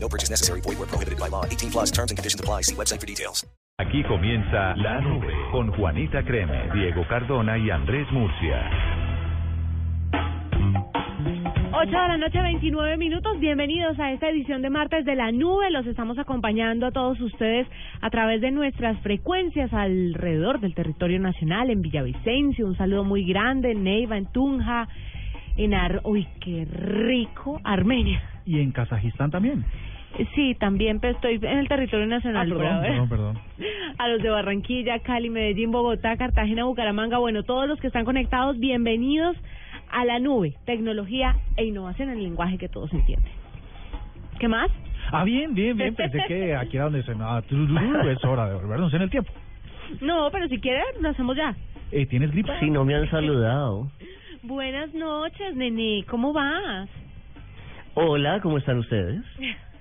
No purchase necessary. Void where prohibited by law. 18 plus terms and conditions apply. See website for details. Aquí comienza La Nube con Juanita Creme, Diego Cardona y Andrés Murcia. 8 de la noche, 29 minutos. Bienvenidos a esta edición de martes de la nube. Los estamos acompañando a todos ustedes a través de nuestras frecuencias alrededor del territorio nacional, en Villavicencio. Un saludo muy grande, en Neiva, en Tunja, en Ar... Uy, qué rico, Armenia. Y en Kazajistán también. Sí, también pero estoy en el territorio nacional. Ah, por perdón, ahora. perdón, perdón. A los de Barranquilla, Cali, Medellín, Bogotá, Cartagena, Bucaramanga, bueno, todos los que están conectados, bienvenidos a la nube, tecnología e innovación en el lenguaje que todos entienden. ¿Qué más? Ah, bien, bien, bien. Pensé que aquí era donde se nada. Es hora de volvernos en el tiempo. No, pero si quieres, lo hacemos ya. Eh, ¿Tienes gripa? Si no me han saludado. Buenas noches, nene, ¿cómo vas? Hola, ¿cómo están ustedes?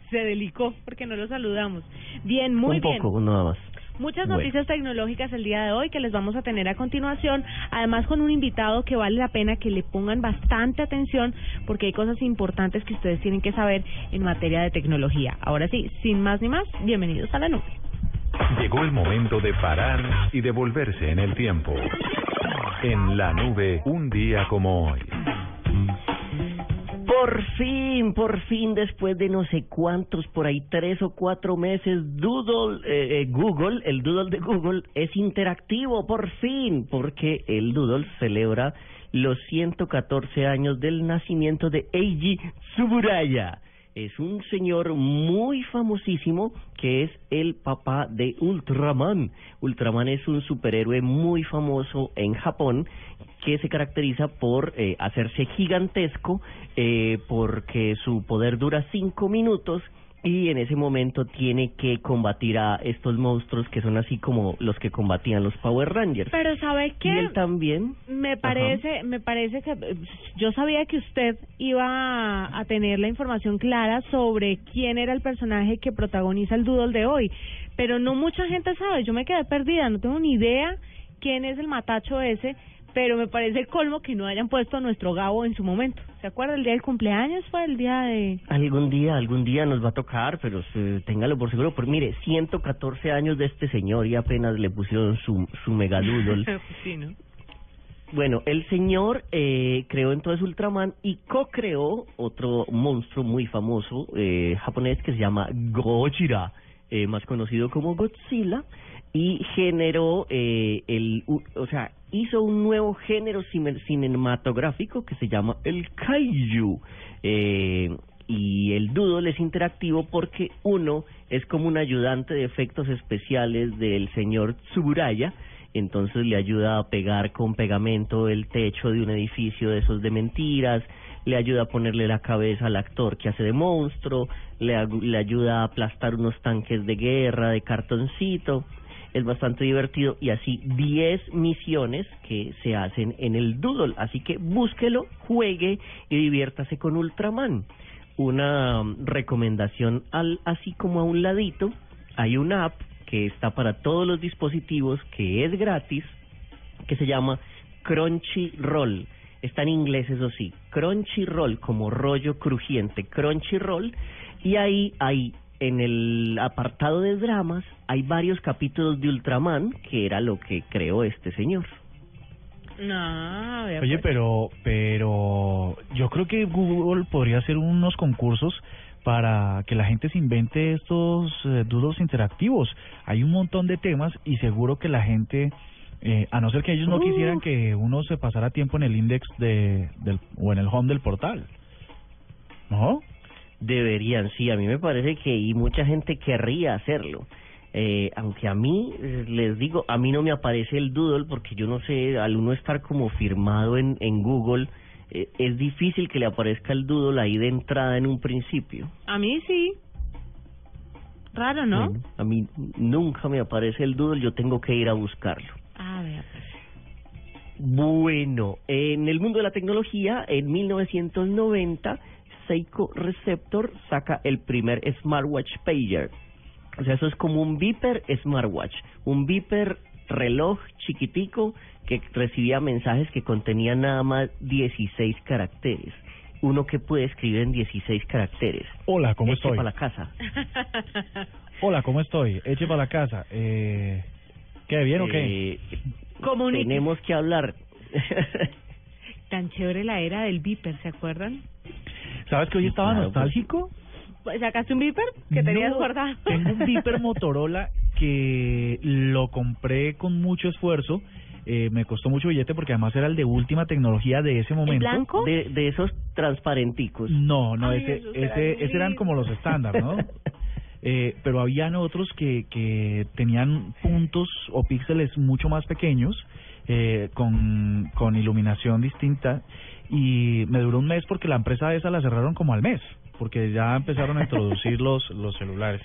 Se delicó porque no lo saludamos. Bien, muy Un bien. poco, nada más. Muchas Bueno. noticias tecnológicas el día de hoy que les vamos a tener a continuación, además con un invitado que vale la pena que le pongan bastante atención porque hay cosas importantes que ustedes tienen que saber en materia de tecnología. Ahora sí, sin más ni más, bienvenidos a la nube. Llegó el momento de parar y devolverse en el tiempo. En La Nube, un día como hoy. Por fin, por fin, después de no sé cuántos, por ahí tres o cuatro meses, Doodle, eh, eh, Google, el Doodle de Google es interactivo, por fin, porque el Doodle celebra los 114 años del nacimiento de Eiji Tsuburaya. Es un señor muy famosísimo que es el papá de Ultraman. Ultraman es un superhéroe muy famoso en Japón que se caracteriza por eh, hacerse gigantesco eh, porque su poder dura cinco minutos y en ese momento tiene que combatir a estos monstruos que son así como los que combatían los Power Rangers. Pero ¿sabe Y qué? él también. Me parece, me parece que yo sabía que usted iba a, a tener la información clara sobre quién era el personaje que protagoniza el doodle de hoy, pero no mucha gente sabe. Yo me quedé perdida, no tengo ni idea quién es el matacho ese, pero me parece el colmo que no hayan puesto a nuestro Gabo en su momento. ¿Se acuerda el día del cumpleaños? Fue el día de Algún día, algún día nos va a tocar, pero eh, téngalo por seguro. Porque mire, 114 años de este señor y apenas le pusieron su, su megadoodle. sí, ¿no? Bueno, el señor eh, creó entonces Ultraman y co-creó otro monstruo muy famoso eh, japonés que se llama Gojira, eh, más conocido como Godzilla, y generó eh, el, o sea, hizo un nuevo género cine- cinematográfico que se llama el Kaiju. Eh, y el Doodle es interactivo porque uno es como un ayudante de efectos especiales del señor Tsuburaya, entonces le ayuda a pegar con pegamento el techo de un edificio de esos de mentiras, le ayuda a ponerle la cabeza al actor que hace de monstruo, le, le ayuda a aplastar unos tanques de guerra de cartoncito, es bastante divertido y así 10 misiones que se hacen en el Doodle, así que búsquelo, juegue y diviértase con Ultraman. Una um, recomendación al así como a un ladito, hay una app que está para todos los dispositivos que es gratis, que se llama Crunchyroll. Está en inglés, eso sí. Crunchyroll, como rollo crujiente. Crunchyroll. Y ahí hay, en el apartado de dramas, hay varios capítulos de Ultraman, que era lo que creó este señor. No, Oye, pues. pero, pero yo creo que Google podría hacer unos concursos para que la gente se invente estos eh, doodles interactivos. Hay un montón de temas y seguro que la gente, eh, a no ser que ellos no Uh. quisieran que uno se pasara tiempo en el index de, del, o en el home del portal. ¿No? Deberían, sí, a mí me parece que y mucha gente querría hacerlo. Eh, aunque a mí, les digo, a mí no me aparece el doodle porque yo no sé, al uno estar como firmado en, en Google, eh, es difícil que le aparezca el doodle ahí de entrada en un principio. A mí sí. Claro, ¿no? Bueno, a mí nunca me aparece el doodle, yo tengo que ir a buscarlo. A ver. Bueno, en el mundo de la tecnología, en 1990, Seiko Receptor saca el primer smartwatch pager. O sea, eso es como un Viper smartwatch, un Viper reloj chiquitico que recibía mensajes que contenían nada más 16 caracteres. Uno que puede escribir en 16 caracteres. Hola, ¿cómo Eche estoy? para la casa. Hola, ¿cómo estoy? Eche para la casa. Eh, ¿Qué, bien o qué? Eh, Comunique. tenemos que hablar. Tan chévere la era del Viper, ¿se acuerdan? ¿Sabes que hoy estaba claro, pues. nostálgico? ¿Sacaste un Viper que tenías No, guardado? Tengo un Viper Motorola que lo compré con mucho esfuerzo. Eh, me costó mucho billete porque además era el de última tecnología de ese ¿El momento. blanco? de, de esos transparenticos. No, no, Ay, ese, ese, ese eran como los estándar, ¿no? Eh, pero habían otros que, que tenían puntos o píxeles mucho más pequeños, eh, con, con iluminación distinta, y me duró un mes porque la empresa esa la cerraron como al mes, porque ya empezaron a introducir los, los celulares.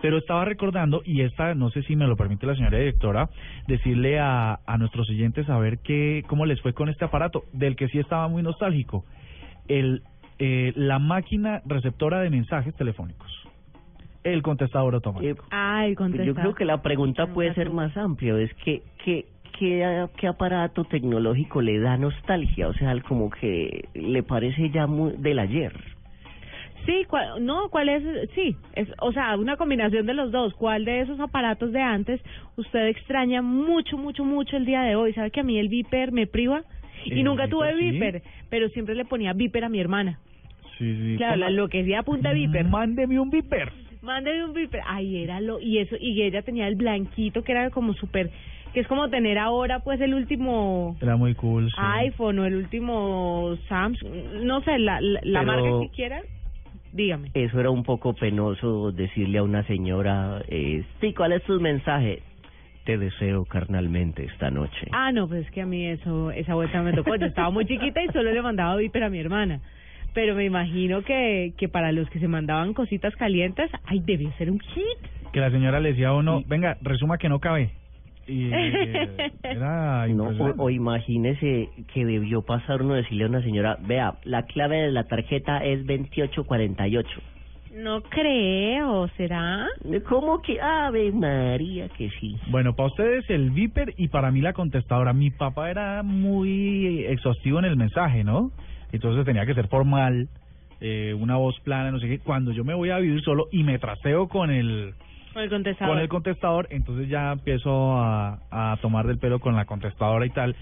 Pero estaba recordando, y esta, no sé si me lo permite la señora directora, decirle a, a nuestros oyentes a ver qué, cómo les fue con este aparato, del que sí estaba muy nostálgico. El, eh, la máquina receptora de mensajes telefónicos. El contestador Eh, automático. Ay, contesta. yo creo que la pregunta Nunca puede ser más amplia, es que qué qué qué aparato tecnológico le da nostalgia, o sea, como que le parece ya muy del ayer. Sí, ¿cuál, no, ¿cuál es? Sí, es, o sea, una combinación de los dos. ¿Cuál de esos aparatos de antes usted extraña mucho, mucho, mucho el día de hoy? ¿Sabe que a mí el Viper me priva? Y nunca tuve Viper, sí. Viper, pero siempre le ponía Viper a mi hermana. Sí, sí. Claro, la enloquecía a punta de Viper. Mándeme un Viper. Mándeme un Viper. Ay, era lo... Y eso, y ella tenía el blanquito que era como súper... Que es como tener ahora, pues, el último Era muy cool. sí. iPhone o el último Samsung. No sé, la, la, la Pero- marca que quiera. Dígame. Eso era un poco penoso decirle a una señora, eh, sí, ¿cuál es tu mensaje? Te deseo carnalmente esta noche. Ah, no, pues es que a mí eso, esa vuelta me tocó. Yo estaba muy chiquita y solo le mandaba Viper a mi hermana. Pero me imagino que, que para los que se mandaban cositas calientes, ay, debió ser un hit. Que la señora le decía a uno, venga, resuma que no cabe. Y eh, era No, o imagínese que debió pasar uno decirle a una señora, vea, la clave de la tarjeta es 2848. No creo, ¿será? ¿Cómo que? Ave María, que sí. Bueno, para ustedes el Viper y para mí la contestadora. Mi papá era muy exhaustivo en el mensaje, ¿no? Entonces tenía que ser formal, eh, una voz plana, no sé qué. Cuando yo me voy a vivir solo y me trasteo con el Con el contestador. con el contestador, entonces ya empiezo a, a tomar del pelo con la contestadora y tal.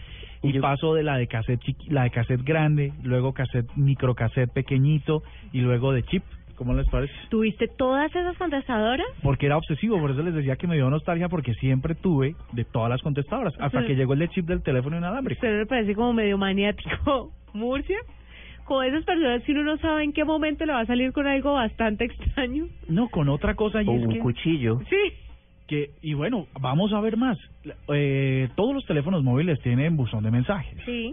Y Yo- paso de la de cassette chiqui- la de cassette grande, luego cassette microcassette pequeñito y luego de chip. ¿Cómo les parece? ¿Tuviste todas esas contestadoras? Porque era obsesivo, por eso les decía que me dio nostalgia porque siempre tuve de todas las contestadoras, hasta Sí. que llegó el de chip del teléfono inalámbrico. Usted me parece como medio maniático, Murcia. Como esas personas que uno no sabe en qué momento le va a salir con algo bastante extraño. No, con otra cosa y O es un que, cuchillo. Sí. que, y bueno, vamos a ver más. Eh, todos los teléfonos móviles tienen buzón de mensajes. Sí.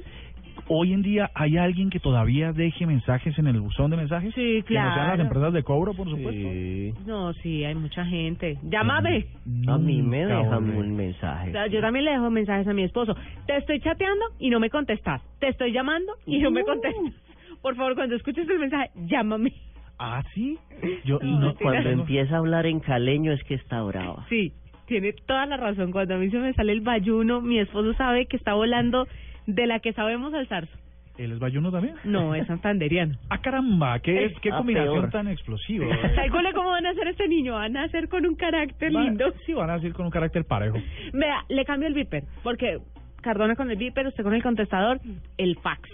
Hoy en día hay alguien que todavía deje mensajes en el buzón de mensajes. Sí, Que no sean las claro. empresas de cobro, por supuesto. Sí. No, sí, hay mucha gente. Llámame. A mí me dejan un mensaje. O sea, yo también le dejo mensajes a mi esposo. Te estoy chateando y no me contestas. Te estoy llamando y no me contestas. Por favor, cuando escuches el mensaje, llámame. Ah, sí. Yo No, no, Cuando empieza a hablar en caleño es que está brava. Sí, tiene toda la razón. Cuando a mí se me sale el bayuno, mi esposo sabe que está volando de la que sabemos al zarzo. ¿Él es bayuno también? No, es santanderiano. Ah, caramba, qué, Es- qué ah, combinación peor. tan explosiva. Calcule cómo van a hacer este niño. Van a hacer con un carácter Va- lindo. Sí, van a decir con un carácter parejo. Vea, le cambio el viper. Porque Cardona con el viper, usted con el contestador, el fax.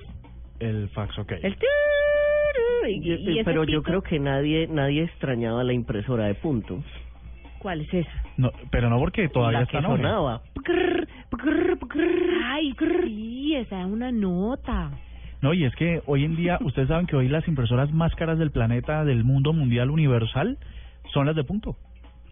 El fax, ok. El y, y pero yo creo que nadie nadie extrañaba la impresora de puntos. ¿Cuál es esa? No, pero no porque todavía la está que sonaba. Ay, sí, esa es una nota. No, y es que hoy en día, ustedes saben que hoy las impresoras más caras del planeta, del mundo mundial universal, son las de punto.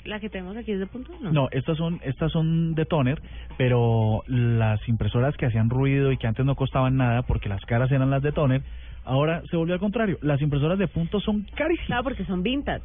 ¿La que tenemos aquí es de punto? No. No, estas son estas son de toner, pero las impresoras que hacían ruido y que antes no costaban nada porque las caras eran las de toner, ahora se volvió al contrario. Las impresoras de punto son carísimas. Claro, porque son vintage.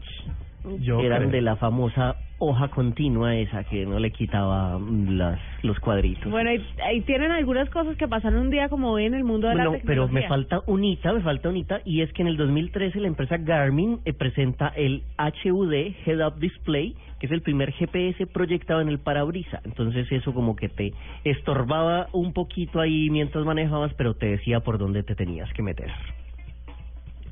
Yo Eran creo. de la famosa hoja continua esa que no le quitaba mm, las, los cuadritos. Bueno, ahí, ahí tienen algunas cosas que pasaron un día como hoy en el mundo de Bueno, la pero tecnología. me falta unita, me falta unita, y es que en el 2013 la empresa Garmin eh, presenta el HUD Head Up Display, que es el primer GPS proyectado en el parabrisa. Entonces eso como que te estorbaba un poquito ahí mientras manejabas, pero te decía por dónde te tenías que meter.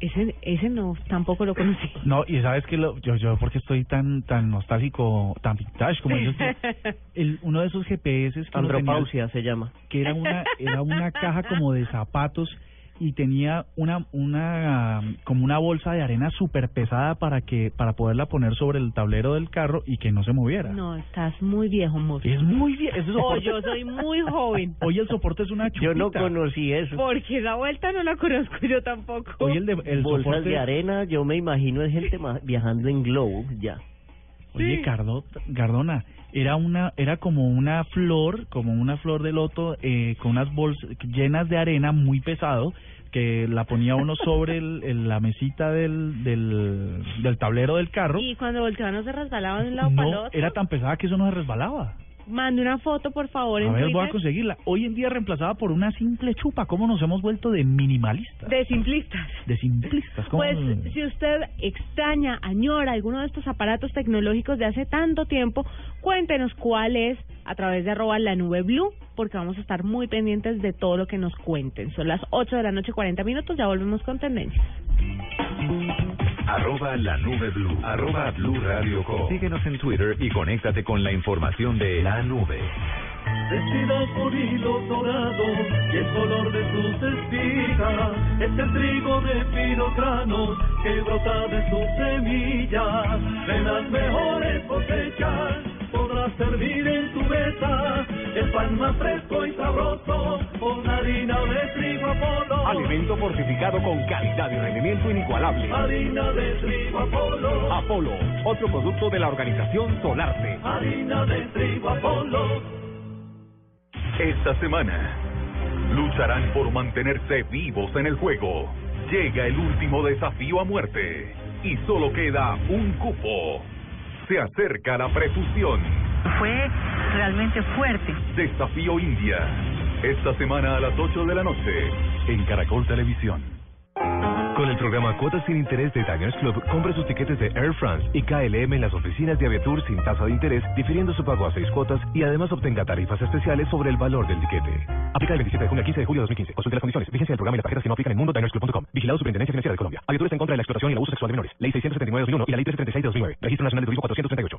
Ese, ese no, tampoco lo conocí. No, y sabes que lo, yo, yo porque estoy tan tan nostálgico, tan vintage como dices tú, el, uno de esos GPS que tenía, Andropausia se llama. que era una era una caja como de zapatos y tenía una una como una bolsa de arena súper pesada para que para poderla poner sobre el tablero del carro y que no se moviera. No, estás muy viejo, mozo. Es muy bien, ese O soporte. yo soy muy joven. Hoy el soporte es una chupita. Yo no conocí eso. Porque esa vuelta no la conozco yo tampoco. Hoy el de, el Bolsas soporte de arena, yo me imagino es gente viajando en globo, ya. Oye, Cardo, Cardona, era una, era como una flor, como una flor de loto, eh, con unas bolsas llenas de arena muy pesado, que la ponía uno sobre el, el- la mesita del, del, del tablero del carro. Y cuando volteaban no se resbalaba de un lado para el No, otro. era tan pesada que eso no se resbalaba. Mande una foto, por favor, A en ver, voy a conseguirla. Hoy en día reemplazada por una simple chupa. ¿Cómo nos hemos vuelto de minimalistas? De simplistas. De simplistas. ¿Cómo Pues nos- si usted extraña, añora alguno de estos aparatos tecnológicos de hace tanto tiempo, cuéntenos cuál es a través de arroba la nube blue, porque vamos a estar muy pendientes de todo lo que nos cuenten. Son las 8 de la noche, 40 minutos, ya volvemos con tendencias. Arroba la nube blue. Arroba blue radio com. Síguenos en Twitter y conéctate con la información de la nube. Vestidas por hilos dorados y el color de sus espigas es el trigo de finos granos que brota de sus semillas. De las mejores cosechas podrás servir en tu mesa el pan más fresco y sabroso con harina de trigo Apolo. Alimento fortificado con calidad y rendimiento inigualable. Harina de trigo Apolo. Apolo, otro producto de la organización Solarte. Harina de trigo Apolo. Esta semana lucharán por mantenerse vivos en el juego. Llega el último desafío a muerte y solo queda un cupo. Se acerca la prefusión. Fue realmente fuerte. Desafío India. Esta semana a las 8 de la noche en Caracol Televisión. Con el programa Cuotas sin Interés de Diners Club, compre sus tiquetes de Air France y KLM en las oficinas de Aviatur sin tasa de interés, difiriendo su pago a seis cuotas y además obtenga tarifas especiales sobre el valor del tiquete. Aplica del 27 de junio al 15 de julio de 2015. Consulte las condiciones. Vigencia del programa y las tarjetas que no aplican en mundodinersclub.com. Vigilado Superintendencia Financiera de Colombia. Aviatur está en contra de la explotación y el abuso sexual de menores. Ley 679-2001 y la Ley 336-2009. Registro Nacional de Turismo 438.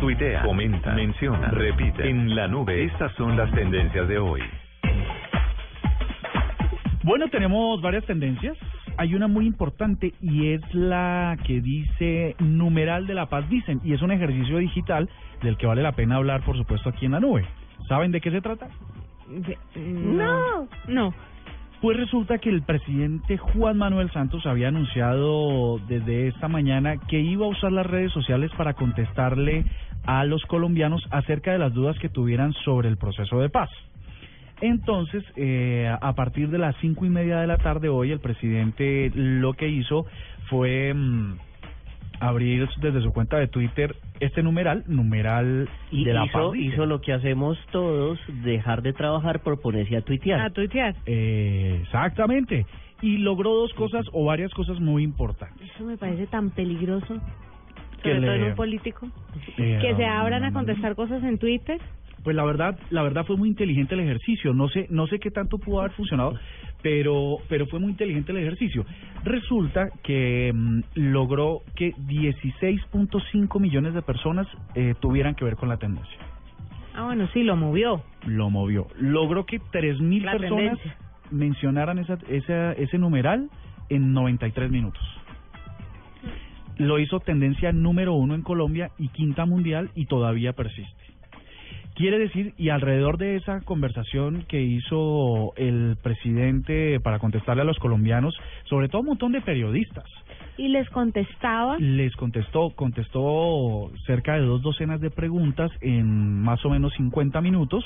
Tuitea, comenta, menciona, repite. En la nube, estas son las tendencias de hoy. Bueno, tenemos varias tendencias. Hay una muy importante y es la que dice numeral de la paz dicen y es un ejercicio digital del que vale la pena hablar, por supuesto, aquí en la nube. ¿Saben de qué se trata? No, no. Pues resulta que el presidente Juan Manuel Santos había anunciado desde esta mañana que iba a usar las redes sociales para contestarle a los colombianos acerca de las dudas que tuvieran sobre el proceso de paz. Entonces, eh, a partir de las cinco y media de la tarde hoy, el presidente lo que hizo fue mm, abrir desde su cuenta de Twitter este numeral, numeral Y de la hizo, paz. dice. hizo lo que hacemos todos, dejar de trabajar por ponerse a tuitear. A tuitear. Eh, exactamente. Y logró dos cosas o varias cosas muy importantes. Eso me parece tan peligroso. Que Sobre todo en un político. Que se abran a contestar cosas en Twitter. Pues la verdad, la verdad fue muy inteligente el ejercicio. No sé, no sé qué tanto pudo haber funcionado, pero, pero fue muy inteligente el ejercicio. Resulta que mm, logró que 16.5 millones de personas eh, tuvieran que ver con la tendencia. Ah, bueno, sí, lo movió. Lo movió. Logró que 3.000 La personas tendencia. mencionaran esa, esa, ese numeral en 93 minutos. Lo hizo tendencia número uno en Colombia y quinta mundial y todavía persiste. Quiere decir, y alrededor de esa conversación que hizo el presidente para contestarle a los colombianos, sobre todo un montón de periodistas, Y les contestaba. les contestó, contestó cerca de dos docenas de preguntas en más o menos 50 minutos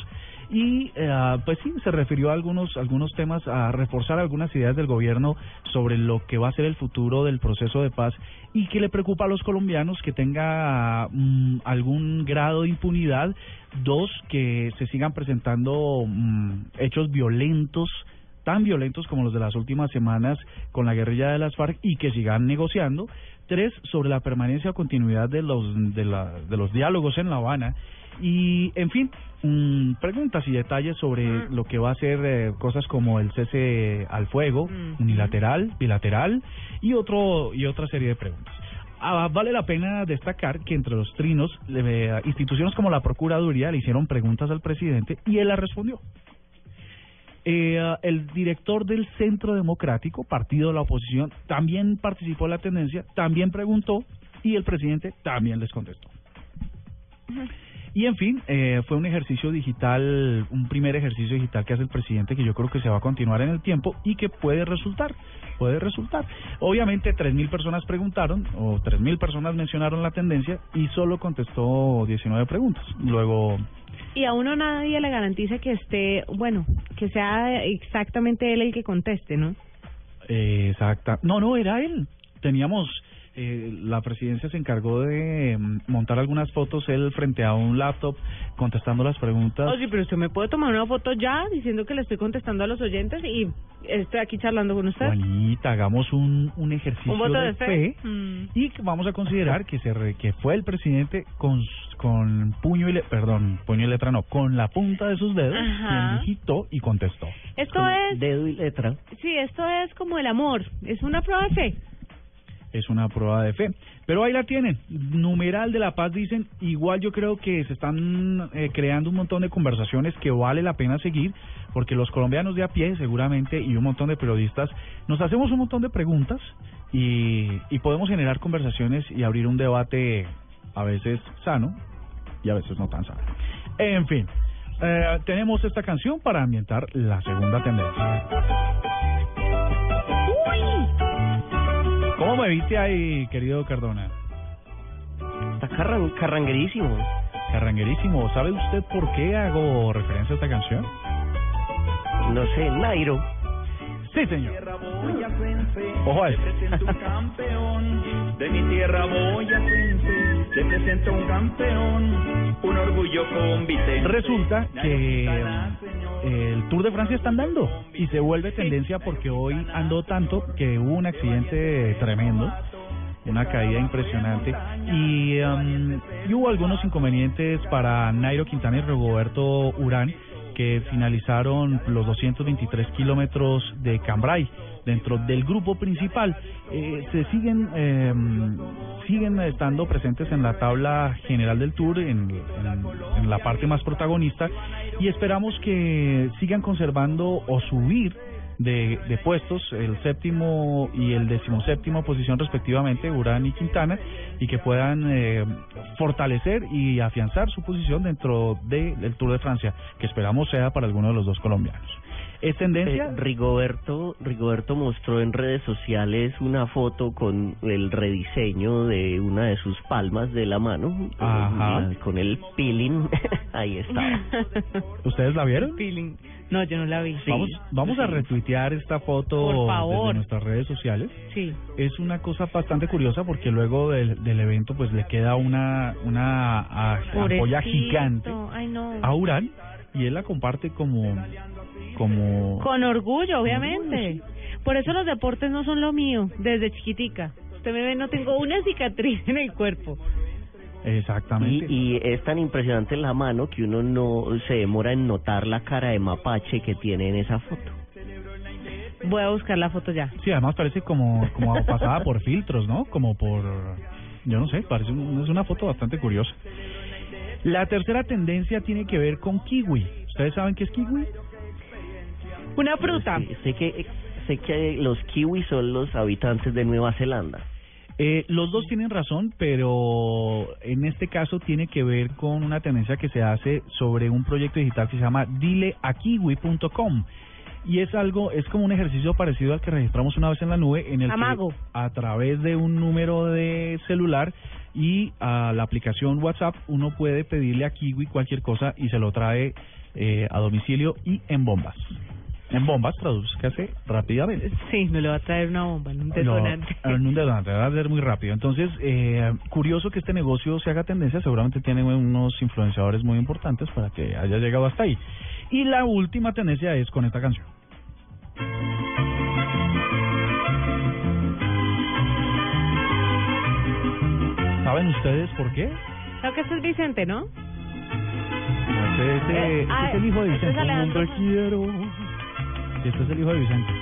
y eh, pues sí, se refirió a algunos, algunos temas, a reforzar algunas ideas del gobierno sobre lo que va a ser el futuro del proceso de paz y que le preocupa a los colombianos que tenga mm, algún grado de impunidad, dos, que se sigan presentando mm, hechos violentos tan violentos como los de las últimas semanas con la guerrilla de las FARC y que sigan negociando. Tres, sobre la permanencia o continuidad de los, de, la, de los diálogos en La Habana. Y, en fin, mm, preguntas y detalles sobre lo que va a ser eh, cosas como el cese al fuego, unilateral, bilateral y, otro, y otra serie de preguntas. Ah, vale la pena destacar que entre los trinos, eh, instituciones como la Procuraduría le hicieron preguntas al presidente y él las respondió. Eh, el director del Centro Democrático, partido de la oposición, también participó en la tendencia, también preguntó y el presidente también les contestó. Y en fin, eh, fue un ejercicio digital, un primer ejercicio digital que hace el presidente que yo creo que se va a continuar en el tiempo y que puede resultar, puede resultar. Obviamente 3.000 personas preguntaron o 3.000 personas mencionaron la tendencia y solo contestó 19 preguntas. Luego Y a uno nadie le garantiza que esté, bueno, que sea exactamente él el que conteste, ¿no? Eh, exacta. No, no, era él. Teníamos, eh, la presidencia se encargó de mm, montar algunas fotos, él frente a un laptop contestando las preguntas. Oye, pero usted me puede tomar una foto ya diciendo que le estoy contestando a los oyentes y estoy aquí charlando con usted. Juanita, hagamos un, un ejercicio Un voto de, de fe. Mm. y que vamos a considerar que se re- que fue el presidente con con puño y le, perdón, puño y letra no, con la punta de sus dedos quien digitó y contestó. Esto Con es, Dedo y letra. sí, esto es como el amor, es una prueba de fe. Es una prueba de fe. Pero ahí la tienen. Numeral de la paz dicen, igual yo creo que se están eh, creando un montón de conversaciones que vale la pena seguir, porque los colombianos de a pie seguramente y un montón de periodistas nos hacemos un montón de preguntas y, podemos generar conversaciones y abrir un debate a veces sano y a veces no tan sano. En fin, eh, tenemos esta canción para ambientar la segunda tendencia. ¿Cómo me viste ahí, querido Cardona? Está carran- carranguerísimo. Carranguerísimo. ¿Sabe usted por qué hago referencia a esta canción? No sé, Nairo. Sí, señor. Ojo a eso. de mi tierra boyacense. Te presento un campeón, un orgullo convite. Resulta que el Tour de Francia está andando y se vuelve tendencia porque hoy andó tanto que hubo un accidente tremendo, una caída impresionante y, um, y hubo algunos inconvenientes para Nairo Quintana y Roberto Urán que finalizaron los 223 kilómetros de Cambrai dentro del grupo principal. Eh, se siguen eh, siguen estando presentes en la tabla general del Tour, en, la parte más protagonista, y esperamos que sigan conservando o subir de, de puestos, el séptimo y el decimoséptimo posición respectivamente, Urán y Quintana, y que puedan eh, fortalecer y afianzar su posición dentro de- del Tour de Francia, que esperamos sea para alguno de los dos colombianos. ¿Es tendencia? Eh, Rigoberto, Rigoberto mostró en redes sociales una foto con el rediseño de una de sus palmas de la mano, Ajá. eh, con el peeling, ahí está. ¿Ustedes la vieron? Feeling. No, yo no la vi. Vamos, vamos a retuitear esta foto Por favor. desde nuestras redes sociales. Sí. Es una cosa bastante curiosa porque luego del, del evento pues le queda una una a- ampolla gigante Ay, no. a Urán y él la comparte como como Con orgullo, obviamente. Por eso los deportes no son lo mío, desde chiquitica. Usted me ve, no tengo una cicatriz en el cuerpo. exactamente Y, y es tan impresionante la mano que uno no se demora en notar la cara de mapache que tiene en esa foto. Voy a buscar la foto ya. sí además parece como como pasada por filtros no como por yo no sé parece un- es una foto bastante curiosa la tercera tendencia tiene que ver con kiwi ustedes saben qué es kiwi Una fruta. Sé que sé que los kiwis son los habitantes de Nueva Zelanda. Eh, los dos tienen razón, pero en este caso tiene que ver con una tendencia que se hace sobre un proyecto digital que se llama dileakiwi.com. Y es algo, es como un ejercicio parecido al que registramos una vez en la nube, en el Amago. que a través de un número de celular y a la aplicación WhatsApp uno puede pedirle a Kiwi cualquier cosa y se lo trae eh, a domicilio y en bombas. En bombas traduzcase rápidamente. Sí, me lo va a traer una bomba, en un No, detonante. en un detonante, va a ser muy rápido. Entonces, eh, curioso que este negocio se haga tendencia, seguramente tiene unos influenciadores muy importantes para que haya llegado hasta ahí. Y la última tendencia es con esta canción. ¿Saben ustedes por qué? Creo que este es Vicente, ¿no? Este, este- Eh, este ah, es el hijo de este es Vicente. Alejandro. Este es el hijo de Vicente.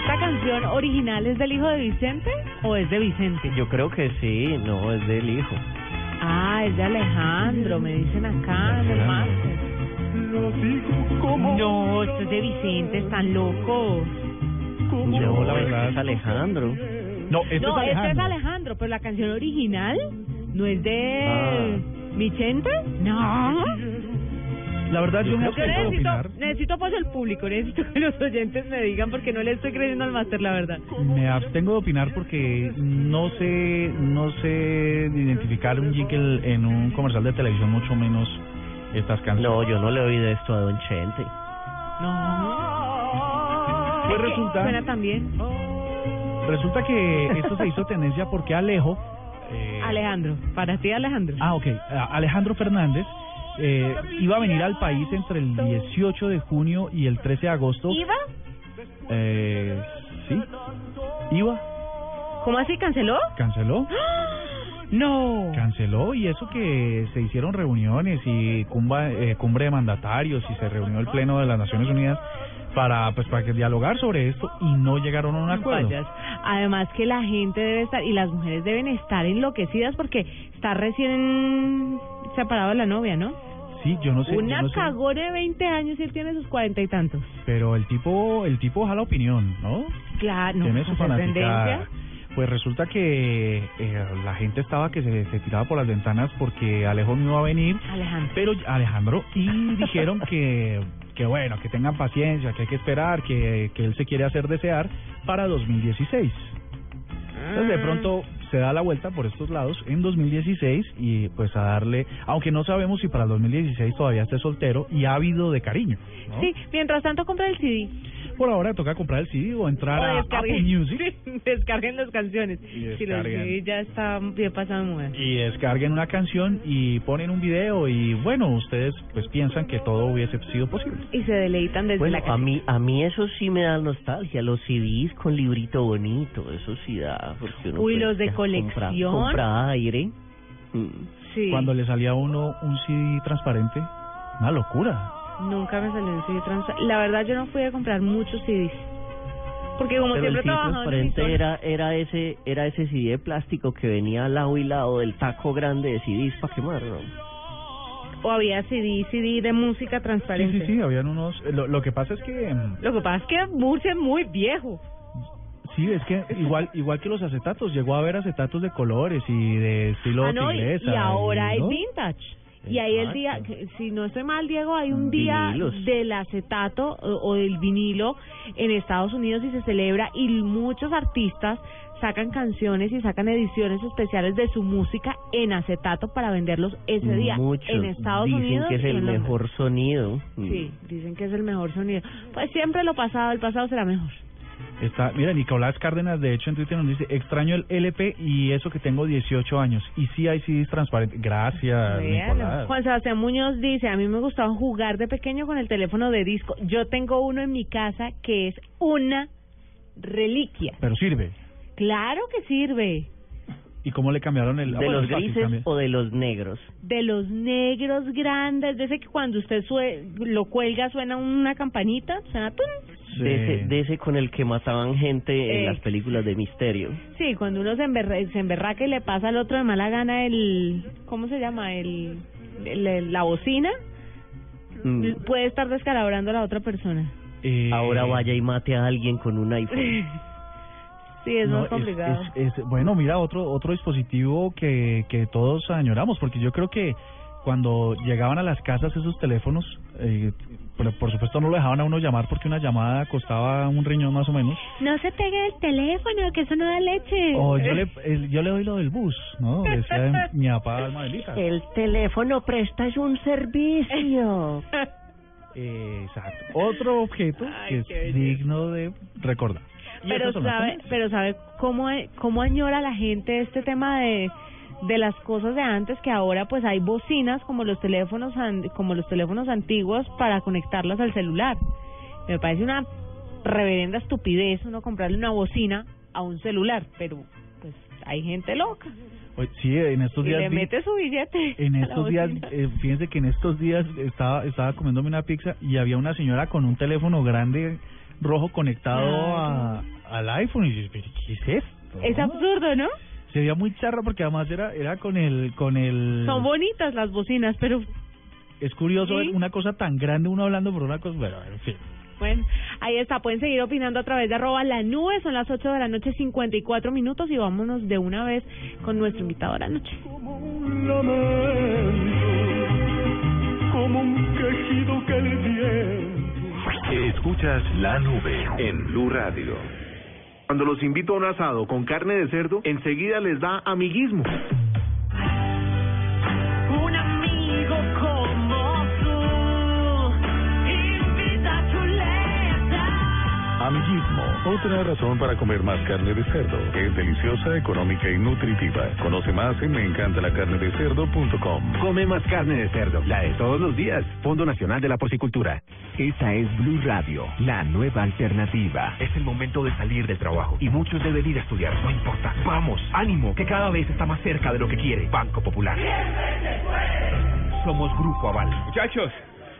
¿Esta canción original es del hijo de Vicente o es de Vicente? Yo creo que sí, no, es del hijo. Ah, es de Alejandro, me dicen acá en el. No, esto es de Vicente, están locos. No, la verdad. es Alejandro. No, este no, es este es Alejandro. Alejandro, pero la canción original no es de Ah. Vicente. No. La verdad, yo Yo de necesito, opinar. necesito apoyo del público, necesito que los oyentes me digan porque no le estoy creyendo al máster, la verdad. Me abstengo de opinar porque no sé no sé identificar un jingle en un comercial de televisión, mucho menos estas canciones. No, yo no le oí de esto a Don Chente. No. Pues resulta- Suena también. Resulta que esto se hizo tendencia porque Alejo... eh, Alejandro, para ti Alejandro. Ah, ok. A- Alejandro Fernández eh, iba a venir al país entre el 18 de junio y el 13 de agosto. ¿Iba? Eh, sí. Iba. ¿Cómo así? ¿Canceló? Canceló. No. Canceló y eso que se hicieron reuniones y cumba- eh, cumbre de mandatarios y se reunió el pleno de las Naciones Unidas para pues para que dialogar sobre esto y no llegaron a un acuerdo. Además que la gente debe estar y las mujeres deben estar enloquecidas porque está recién separado de la novia, ¿no? Sí, yo no sé, Una no sé, cagona de 20 años y él tiene sus cuarenta y tantos. pero el tipo el tipo jala opinión, ¿no? Claro, Tiene su tendencia. Pues resulta que eh, la gente estaba que se, se tiraba por las ventanas porque Alejo no iba a venir, Alejandro. pero Alejandro y dijeron que que bueno, que tengan paciencia, que hay que esperar, que, que él se quiere hacer desear para 2016. Entonces de pronto se da la vuelta por estos lados en 2016 y pues a darle, aunque no sabemos si para el 2016 todavía esté soltero y ávido de cariño. Sí, mientras tanto compra el CD. Por ahora toca comprar el CD o entrar O a descarguen. Apple Music Descarguen las canciones. Y Si los descarguen. CD ya está bien pasado y descarguen una canción y ponen un video y bueno, ustedes pues piensan que todo hubiese sido posible. Y se deleitan desde Bueno, la casa. a mí, a mí eso sí me da nostalgia, los CDs con librito bonito, eso sí da. Porque uno Uy, pues, los de colección. Compra aire. Mm. Sí. Cuando le salía a uno un CD transparente, una locura. Nunca me salió un CD trans. La verdad, yo no fui a comprar muchos CDs. Porque como Pero el siempre trabajaba en era, era ese era ese CD de plástico que venía al lado y lado del taco grande de CDs para quemar, ¿no? O había CD, CD de música Sí, transparente. sí, sí, habían unos... Lo, lo que pasa es que... mm, Lo que pasa es que Murcia es muy viejo. Sí, es que igual igual que los acetatos, llegó a haber acetatos de colores y de estilo Ah, no, y, ahora hay ¿no? vintage. Y ahí el día, que- si no estoy mal, Diego, hay un día Vinilos. del acetato o, o del vinilo en Estados Unidos y se celebra y muchos artistas sacan canciones y sacan ediciones especiales de su música en acetato para venderlos ese día Muchos en Estados dicen Unidos. que es el mejor sonido. Mm. Sí, dicen que es el mejor sonido. Pues siempre lo pasado, el pasado será mejor. Está, mira, Nicolás Cárdenas, de hecho, en Twitter nos dice, extraño el LP y eso que tengo 18 años. Y sí hay CDs transparentes. Gracias, Véalo. Nicolás. Juan Sebastián Muñoz dice, a mí me gustaba jugar de pequeño con el teléfono de disco. Yo tengo uno en mi casa que es una reliquia. Pero sirve. Claro que sirve. ¿Y cómo le cambiaron el... ah, ¿De bueno, los fácil, grises o de los negros? De los negros grandes, de ese que cuando usted sue- lo cuelga suena una campanita, suena tum. Sí. De, ese, de ese con el que mataban gente en Eh. las películas de misterio. Sí, cuando uno se, emberra- se emberraca y le pasa al otro de mala gana el... ¿Cómo se llama? El, el- el- la bocina. Mm. Puede estar descalabrando a la otra persona. Eh, Ahora vaya y mate a alguien con un iPhone. Sí, es No, más complicado. es- es- bueno, mira, otro otro dispositivo que, que todos añoramos, porque yo creo que cuando llegaban a las casas esos teléfonos, eh, por, por supuesto no lo dejaban a uno llamar porque una llamada costaba un riñón más o menos. No se pegue el teléfono, que eso no da leche. O yo le, el- yo le doy lo del bus, ¿no? Decía mi papá Almadelita. El teléfono presta es un servicio. Exacto. Otro objeto que es digno de recordar. Y pero sabe, pero sabe cómo cómo añora la gente este tema de de las cosas de antes que ahora pues hay bocinas como los teléfonos como los teléfonos antiguos para conectarlas al celular. Me parece una reverenda estupidez uno comprarle una bocina a un celular, pero pues hay gente loca sí, en estos y días le vi- mete su billete. En estos días, eh, fíjense que en estos días estaba estaba comiéndome una pizza y había una señora con un teléfono grande rojo conectado a, al iPhone y yo, "¿Pero ¿qué es esto? es absurdo, ¿no? Se veía muy charro porque además era era con el con el Son bonitas las bocinas, pero es curioso Sí. ver una cosa tan grande uno hablando por una cosa, bueno, en fin. Bueno, ahí está. Pueden seguir opinando a través de arroba la nube. Son las 8 de la noche, 54 minutos. Y vámonos de una vez con nuestro invitado de la noche. un lamento, como un quejido que. Escuchas la nube en Blue Radio. Cuando los invito a un asado con carne de cerdo, enseguida les da amiguismo. Otra razón para comer más carne de cerdo. Es deliciosa, económica y nutritiva. Conoce más en meencantalacarnedecerdo.com. Come más carne de cerdo, la de todos los días. Fondo Nacional de la Porcicultura. Esa es Blue Radio, la nueva alternativa. Es el momento de salir del trabajo y muchos deben ir a estudiar. No importa. Vamos, ánimo, que cada vez está más cerca de lo que quiere. Banco Popular. Somos Grupo Aval. Muchachos,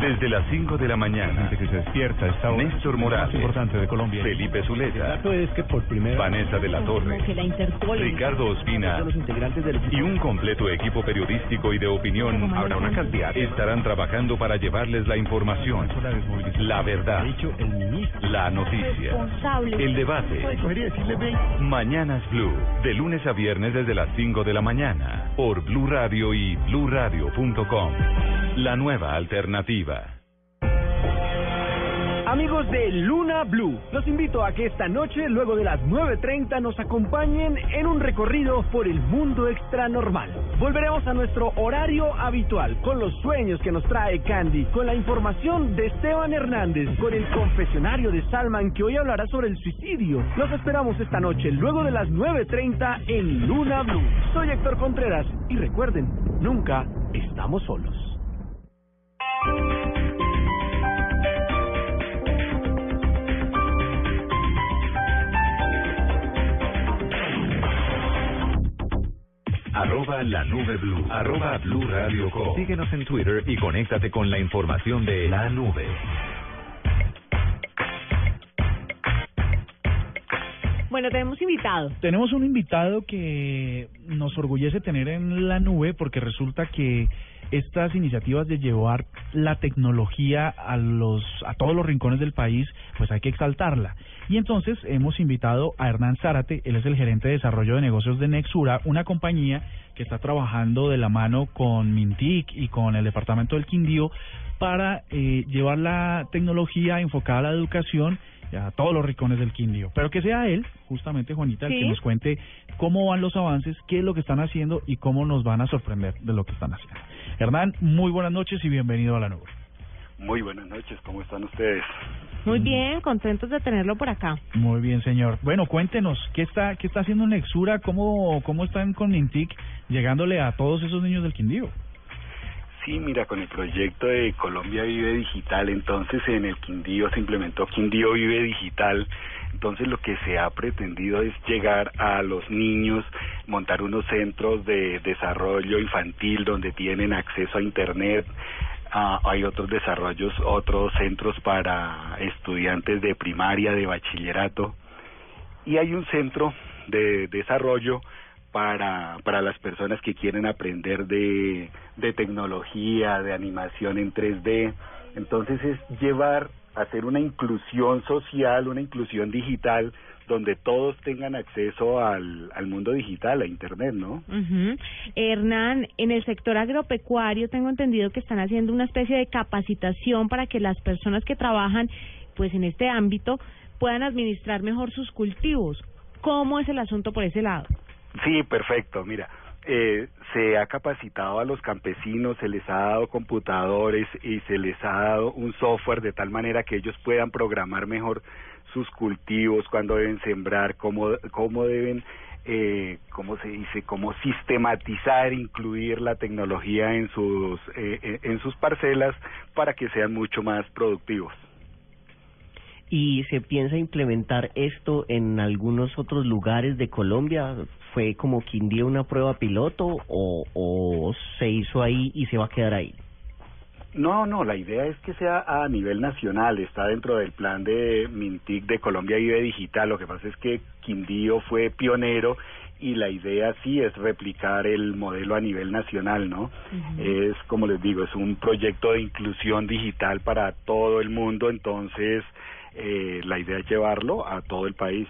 Desde las 5 de la mañana. que se despierta esta hora. Néstor Morales. Importante de Colombia. Felipe Zuleta. es que por primera Vanessa de la Torre. Ricardo Ospina. Y un completo equipo periodístico y de opinión. Habrá una cantidad. Estarán trabajando para llevarles la información, la verdad, la noticia, el debate. Mañanas Blue, de lunes a viernes desde las 5 de la mañana, por Blue Radio y bluradio.com. La nueva alternativa. Amigos de Luna Blue, los invito a que esta noche, luego de las 9.30, nos acompañen en un recorrido por el mundo extranormal. Volveremos a nuestro horario habitual, con los sueños que nos trae Candy, con la información de Esteban Hernández, con el confesionario de Salman, que hoy hablará sobre el suicidio. Los esperamos esta noche, luego de las 9.30, en Luna Blue. Soy Héctor Contreras, y recuerden, nunca estamos solos. Arroba la nube blue. Arroba blue radio com. Síguenos en Twitter y conéctate con la información de la nube. Bueno, tenemos invitado. Tenemos un invitado que nos orgullece tener en la nube porque resulta que estas iniciativas de llevar la tecnología a los a todos los rincones del país, pues hay que exaltarla. Y entonces hemos invitado a Hernán Zárate, él es el gerente de desarrollo de negocios de Nexura, una compañía que está trabajando de la mano con Mintic y con el departamento del Quindío para eh, llevar la tecnología enfocada a la educación a todos los rincones del Quindío. Pero que sea él, justamente Juanita, el Sí. que nos cuente cómo van los avances, qué es lo que están haciendo y cómo nos van a sorprender de lo que están haciendo. Hernán, muy buenas noches y bienvenido a la nube. Muy buenas noches, ¿cómo están ustedes? Muy bien, contentos de tenerlo por acá. Muy bien, señor. Bueno, cuéntenos, ¿qué está qué está haciendo Nexura? ¿Cómo, cómo están con Mintic llegándole a todos esos niños del Quindío? Sí, mira, con el proyecto de Colombia Vive Digital, entonces en el Quindío se implementó Quindío Vive Digital. Entonces lo que se ha pretendido es llegar a los niños, montar unos centros de desarrollo infantil donde tienen acceso a Internet. Ah, hay otros desarrollos, otros centros para estudiantes de primaria, de bachillerato. Y hay un centro de desarrollo para, para las personas que quieren aprender de, de tecnología, de animación en 3D. Entonces es llevar, hacer una inclusión social, una inclusión digital, donde todos tengan acceso al, al mundo digital, a Internet, ¿no? Ujú. Hernán, en el sector agropecuario tengo entendido que están haciendo una especie de capacitación para que las personas que trabajan pues en este ámbito puedan administrar mejor sus cultivos. ¿Cómo es el asunto por ese lado? Sí, perfecto. Mira, eh, se ha capacitado a los campesinos, se les ha dado computadores y se les ha dado un software de tal manera que ellos puedan programar mejor sus cultivos, cuándo deben sembrar, cómo, cómo deben, eh, cómo se dice, cómo sistematizar, incluir la tecnología en sus, eh, eh, en sus parcelas para que sean mucho más productivos. ¿Y se piensa implementar esto en algunos otros lugares de Colombia? ¿Fue como Quindío una prueba piloto o, o se hizo ahí y se va a quedar ahí? No, no, la idea es que sea a nivel nacional, está dentro del plan de Mintic de Colombia Vive Digital, lo que pasa es que Quindío fue pionero y la idea sí es replicar el modelo a nivel nacional, ¿no? Es, como les digo, es un proyecto de inclusión digital para todo el mundo, entonces eh, la idea es llevarlo a todo el país.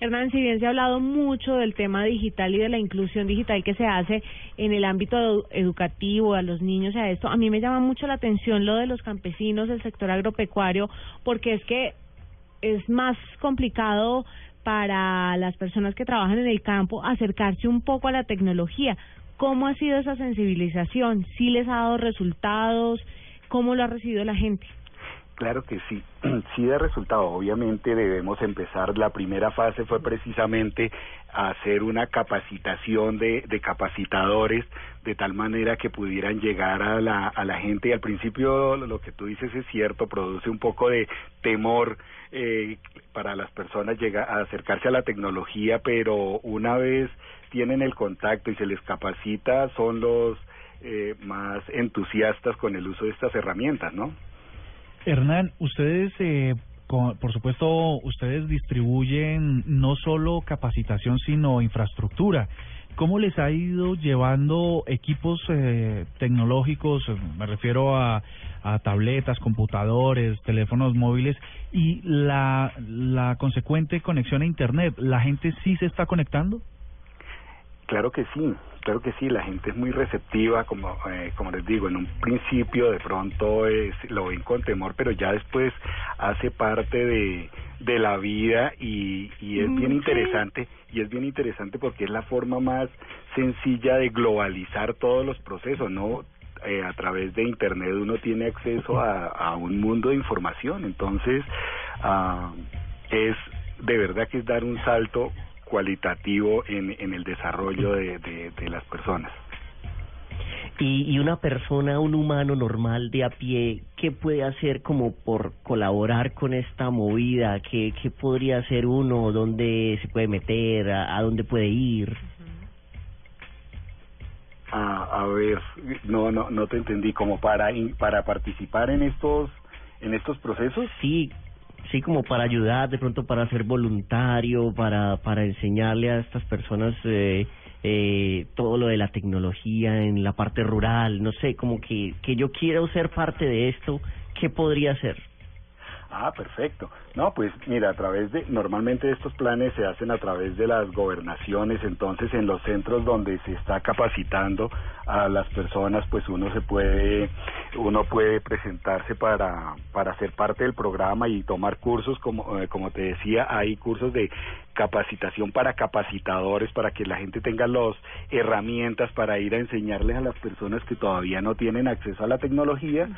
Hernán, si bien se ha hablado mucho del tema digital y de la inclusión digital que se hace en el ámbito edu- educativo, a los niños y a esto, a mí me llama mucho la atención lo de los campesinos, el sector agropecuario, porque es que es más complicado para las personas que trabajan en el campo acercarse un poco a la tecnología. ¿Cómo ha sido esa sensibilización? ¿Sí les ha dado resultados? ¿Cómo lo ha recibido la gente? Claro que sí, sí da resultado. Obviamente debemos empezar, la primera fase fue precisamente hacer una capacitación de, de capacitadores de tal manera que pudieran llegar a la, a la gente y al principio lo, que tú dices es cierto, produce un poco de temor eh, para las personas llega a acercarse a la tecnología, pero una vez tienen el contacto y se les capacita, son los eh, más entusiastas con el uso de estas herramientas, ¿no? Hernán, ustedes, eh, por supuesto, ustedes distribuyen no solo capacitación, sino infraestructura. ¿Cómo les ha ido llevando equipos eh, tecnológicos? Me refiero a, a tabletas, computadores, teléfonos móviles y la, la consecuente conexión a Internet. ¿La gente sí se está conectando? Claro que sí, claro que sí, la gente es muy receptiva, como eh, como les digo, en un principio de pronto es, lo ven con temor, pero ya después hace parte de, de la vida y, y es Mm, bien interesante, y es bien interesante porque es la forma más sencilla de globalizar todos los procesos, ¿no? Eh, a través de Internet uno tiene acceso a, a un mundo de información, entonces ah, es de verdad que es dar un salto cualitativo en, en el desarrollo de, de, de las personas. Y, y una persona, un humano normal de a pie, ¿qué puede hacer como por colaborar con esta movida? ¿Qué, qué podría hacer uno? ¿Dónde se puede meter? ¿A, a dónde puede ir? A, a ver, no, no, no te entendí, como para, para participar en estos, en estos procesos. Sí, sí, como para ayudar, de pronto para ser voluntario, para, para enseñarle a estas personas eh, eh, todo lo de la tecnología en la parte rural, no sé, como que, que yo quiero ser parte de esto, ¿qué podría hacer? Ah, perfecto. No, pues mira, a través de, normalmente estos planes se hacen a través de las gobernaciones, entonces en los centros donde se está capacitando a las personas, pues uno se puede, uno puede presentarse para, para ser parte del programa y tomar cursos, como, eh, como te decía, hay cursos de capacitación para capacitadores, para que la gente tenga las herramientas para ir a enseñarles a las personas que todavía no tienen acceso a la tecnología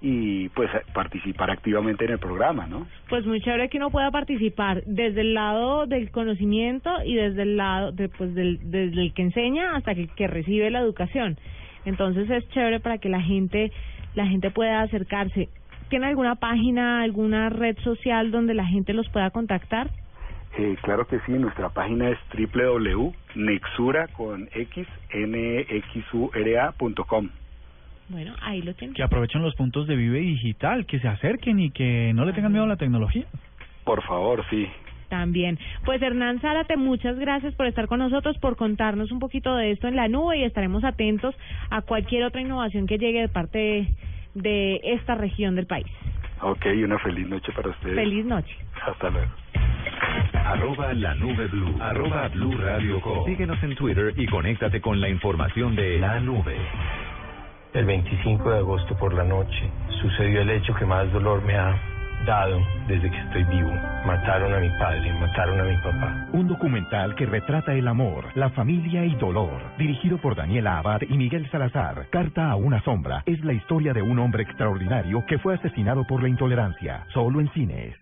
y pues participar activamente en el programa, ¿no? Pues muy chévere que uno pueda participar desde el lado del conocimiento y desde el lado de, pues, del, desde el que enseña hasta que, que recibe la educación. Entonces es chévere para que la gente la gente pueda acercarse. ¿Tiene alguna página, alguna red social donde la gente los pueda contactar? Eh, claro que sí, nuestra página es www.nexura con. Bueno, ahí lo tienen. Que aprovechen los puntos de Vive Digital, que se acerquen y que no le tengan miedo a la tecnología. Por favor, sí. También. Pues Hernán Zárate, muchas gracias por estar con nosotros, por contarnos un poquito de esto en la nube y estaremos atentos a cualquier otra innovación que llegue de parte de, de esta región del país. Ok, una feliz noche para ustedes. Feliz noche. Hasta luego. Arroba la nube blue. Arroba blue radio com. Síguenos en Twitter y conéctate con la información de la nube. El 25 de agosto por la noche sucedió el hecho que más dolor me ha dado desde que estoy vivo. Mataron a mi padre, mataron a mi papá. Un documental que retrata el amor, la familia y dolor. Dirigido por Daniela Abad y Miguel Salazar. Carta a una sombra. Es la historia de un hombre extraordinario que fue asesinado por la intolerancia. Solo en cines.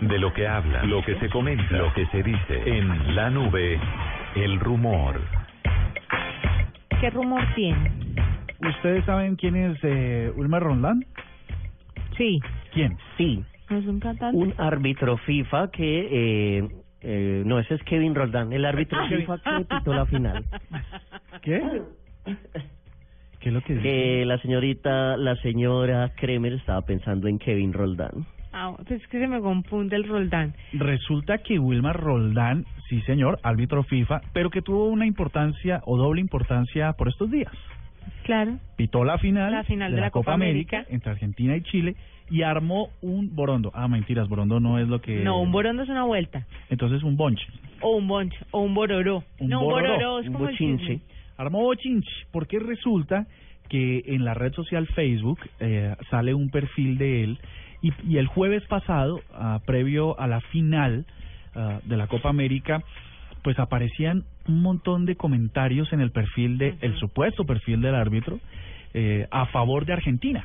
De lo que habla, lo que se comenta, lo que se dice. En la nube, el rumor. ¿Qué rumor tiene? ¿Ustedes saben quién es eh, Wilmer Roldán? Sí. ¿Quién? Sí. ¿No es un cantante? Un árbitro FIFA que... Eh, eh, no, ese es Kevin Roldán, el árbitro Ah. FIFA que pitó la final. ¿Qué? ¿Qué es lo que dice? Eh, la señorita, la señora Kremer estaba pensando en Kevin Roldán. Ah, pues es que se me confunde el Roldán. Resulta que Wilmar Roldán, sí señor, árbitro FIFA, pero que tuvo una importancia o doble importancia por estos días. Claro. Pitó la final, La final de la Copa América. entre Argentina y Chile y armó un borondo. Ah, mentiras, borondo no es lo que... No, un borondo es una vuelta. Entonces un bonche. O un bonche, o un bororó. Un no, un bororó, bororó es un como el bochinche. chisme. Armó bochinche, porque resulta que en la red social Facebook eh, sale un perfil de él y, y el jueves pasado, ah, previo a la final ah, de la Copa América, pues aparecían un montón de comentarios en el perfil de el supuesto perfil del árbitro eh, a favor de Argentina.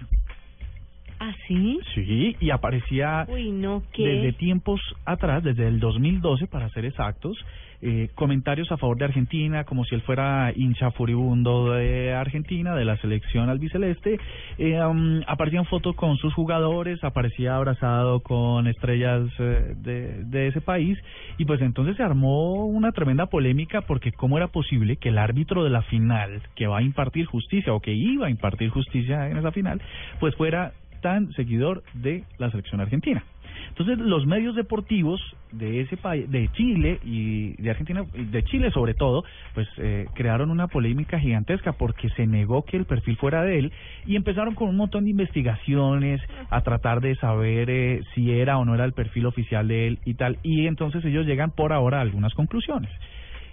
¿Ah, sí? Sí, y aparecía Uy, no, ¿qué? desde tiempos atrás, desde el 2012 para ser exactos, eh, comentarios a favor de Argentina, como si él fuera hincha furibundo de Argentina, de la selección albiceleste. Eh, um, aparecían fotos con sus jugadores, aparecía abrazado con estrellas eh, de, de ese país, y pues entonces se armó una tremenda polémica porque cómo era posible que el árbitro de la final, que va a impartir justicia o que iba a impartir justicia en esa final, pues fuera tan seguidor de la selección argentina. Entonces, los medios deportivos de ese país, de Chile y de Argentina, de Chile sobre todo, pues eh, crearon una polémica gigantesca porque se negó que el perfil fuera de él y empezaron con un montón de investigaciones a tratar de saber eh, si era o no era el perfil oficial de él y tal. Y entonces ellos llegan por ahora a algunas conclusiones.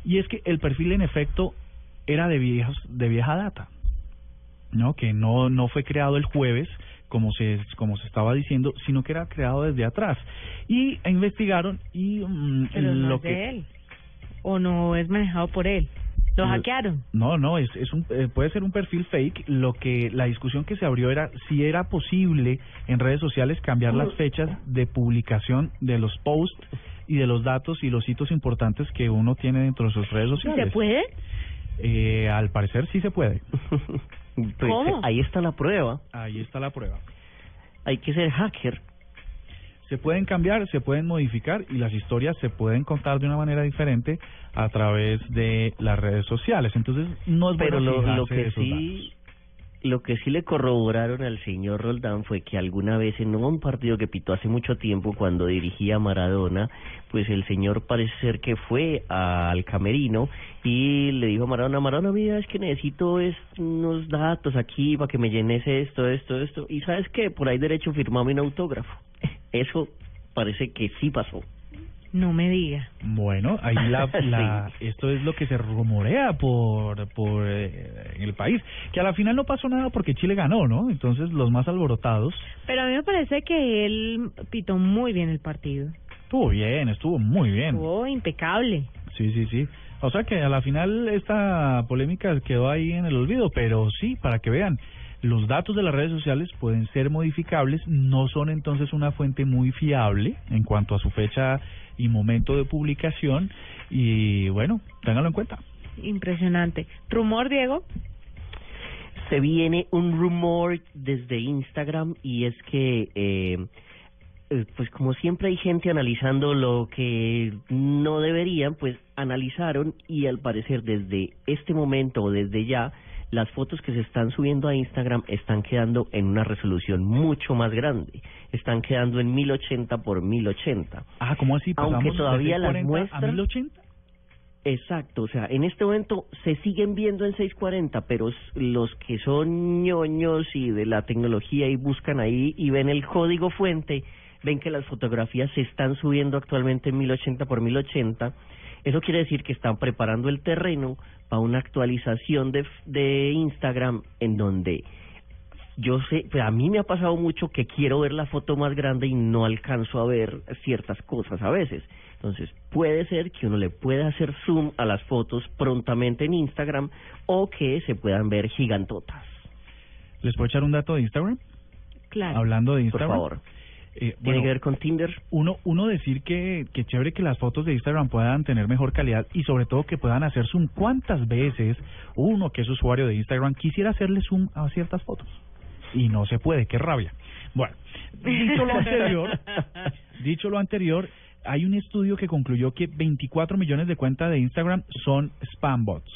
Y es que el perfil en efecto era de viejos, de vieja data. ¿no? Que no, no fue creado el jueves, como se, como se estaba diciendo, sino que era creado desde atrás. Y investigaron y mm, Pero no lo es que... de él. O no es manejado por él. Lo hackearon. No, no, es, es un, eh, puede ser un perfil fake. Lo que la discusión que se abrió era si era posible en redes sociales cambiar las fechas de publicación de los posts y de los datos y los hitos importantes que uno tiene dentro de sus redes sociales. ¿Se puede? Eh, al parecer sí se puede. Pues, ¿Cómo? ahí está la prueba. Ahí está la prueba. Hay que ser hacker. Se pueden cambiar, se pueden modificar y las historias se pueden contar de una manera diferente a través de las redes sociales. Entonces, no es Pero bueno lo, lo que esos sí lo que sí le corroboraron al señor Roldán fue que alguna vez en un partido que pitó hace mucho tiempo cuando dirigía Maradona, pues el señor parece ser que fue al camerino y le dijo a Maradona, Maradona, mira, es que necesito es unos datos aquí para que me llenes esto, esto, esto. Y sabes qué, por ahí derecho firmame un autógrafo. Eso parece que sí pasó. No me diga. Bueno, ahí la, la esto es lo que se rumorea por por eh, en el país, que a la final no pasó nada porque Chile ganó, ¿no? Entonces los más alborotados. Pero a mí me parece que él pitó muy bien el partido. Estuvo bien, estuvo muy bien. Estuvo impecable. Sí, sí, sí. O sea que a la final esta polémica quedó ahí en el olvido, pero sí, para que vean, los datos de las redes sociales pueden ser modificables, no son entonces una fuente muy fiable en cuanto a su fecha y momento de publicación y bueno, ténganlo en cuenta. Impresionante. ¿Rumor, Diego? Se viene un rumor desde Instagram y es que, eh, eh, pues como siempre hay gente analizando lo que no deberían, pues analizaron y al parecer desde este momento o desde ya, las fotos que se están subiendo a Instagram están quedando en una resolución mucho más grande. Están quedando en 1080 por 1080. Ah, ¿cómo así? Aunque ¿Pasamos todavía de las 640 muestran... a 1080? Exacto, o sea, en este momento se siguen viendo en 640, pero los que son ñoños y de la tecnología y buscan ahí y ven el código fuente, ven que las fotografías se están subiendo actualmente en 1080 por 1080. Eso quiere decir que están preparando el terreno para una actualización de, de Instagram en donde yo sé, pues a mí me ha pasado mucho que quiero ver la foto más grande y no alcanzo a ver ciertas cosas a veces. Entonces, puede ser que uno le pueda hacer zoom a las fotos prontamente en Instagram o que se puedan ver gigantotas. ¿Les puedo echar un dato de Instagram? Claro. Hablando de Por Instagram. favor. Eh, ¿Tiene que ver con Tinder? uno, uno decir que, que chévere que las fotos de Instagram puedan tener mejor calidad y sobre todo que puedan hacer zoom. ¿Cuántas veces uno que es usuario de Instagram quisiera hacerle zoom a ciertas fotos? Y no se puede, qué rabia. Bueno, dicho lo anterior, dicho lo anterior, hay un estudio que concluyó que 24 millones de cuentas de Instagram son spam bots.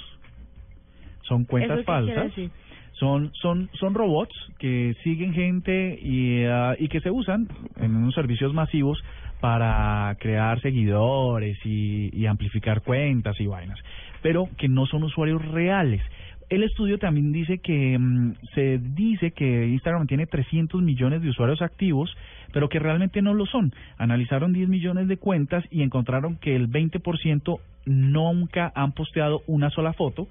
Son cuentas ¿Eso qué quiere falsas? Son son son robots que siguen gente y, ah, y que se usan en unos servicios masivos para crear seguidores y, y amplificar cuentas y vainas, pero que no son usuarios reales. El estudio también dice que mm, se dice que Instagram tiene 300 millones de usuarios activos, pero que realmente no lo son. Analizaron 10 millones de cuentas y encontraron que el 20% nunca han posteado una sola foto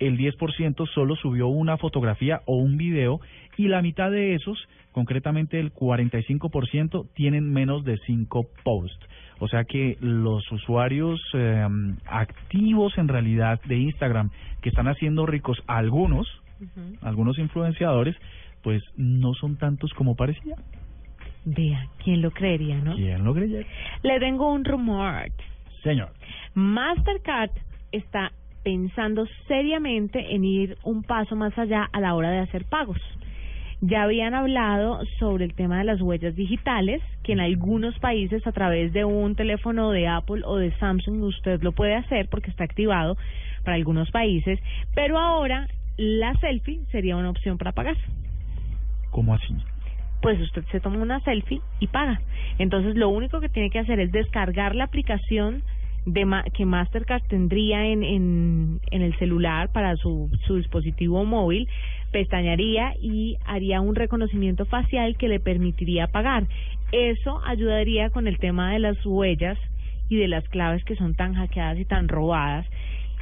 el 10% solo subió una fotografía o un video y la mitad de esos, concretamente el 45%, tienen menos de 5 posts. O sea que los usuarios eh, activos en realidad de Instagram que están haciendo ricos a algunos, algunos influenciadores, pues no son tantos como parecía. Vea, ¿quién lo creería, no? ¿Quién lo creyera? Le tengo un rumor. Señor. Mastercard está pensando seriamente en ir un paso más allá a la hora de hacer pagos. Ya habían hablado sobre el tema de las huellas digitales, que en algunos países a través de un teléfono de Apple o de Samsung usted lo puede hacer porque está activado para algunos países, pero ahora la selfie sería una opción para pagar. ¿Cómo así? Pues usted se toma una selfie y paga. Entonces lo único que tiene que hacer es descargar la aplicación de ma- que Mastercard tendría en, en, en el celular para su, su dispositivo móvil, pestañaría y haría un reconocimiento facial que le permitiría pagar. Eso ayudaría con el tema de las huellas y de las claves que son tan hackeadas y tan robadas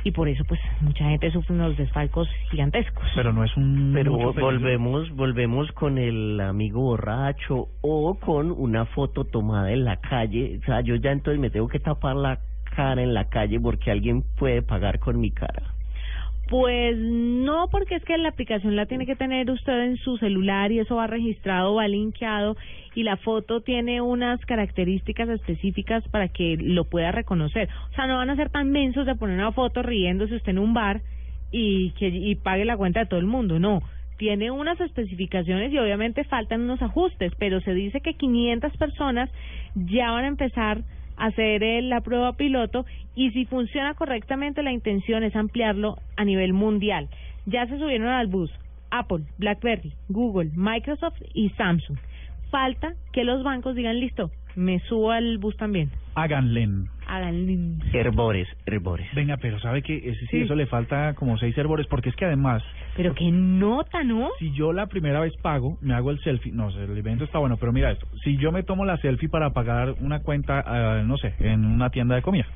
y por eso pues mucha gente sufre unos desfalcos gigantescos. Pero no es un... Pero volvemos, volvemos con el amigo borracho o con una foto tomada en la calle. O sea, yo ya entonces me tengo que tapar la cara en la calle porque alguien puede pagar con mi cara. Pues no, porque es que la aplicación la tiene que tener usted en su celular y eso va registrado, va linkeado y la foto tiene unas características específicas para que lo pueda reconocer. O sea, no van a ser tan mensos de poner una foto riéndose usted en un bar y que y pague la cuenta de todo el mundo, no. Tiene unas especificaciones y obviamente faltan unos ajustes, pero se dice que 500 personas ya van a empezar hacer la prueba piloto y si funciona correctamente la intención es ampliarlo a nivel mundial. Ya se subieron al bus Apple, BlackBerry, Google, Microsoft y Samsung. Falta que los bancos digan listo, Me subo al bus también. Háganle. Háganle. Herbores, herbores. Venga, pero sabe que ese sí, Sí. eso le falta como seis herbores, porque es que además, Pero qué nota, ¿no? si yo la primera vez pago, me hago el selfie, no sé, el evento está bueno, pero mira esto, si yo me tomo la selfie para pagar una cuenta, ah, no sé, en una tienda de comida,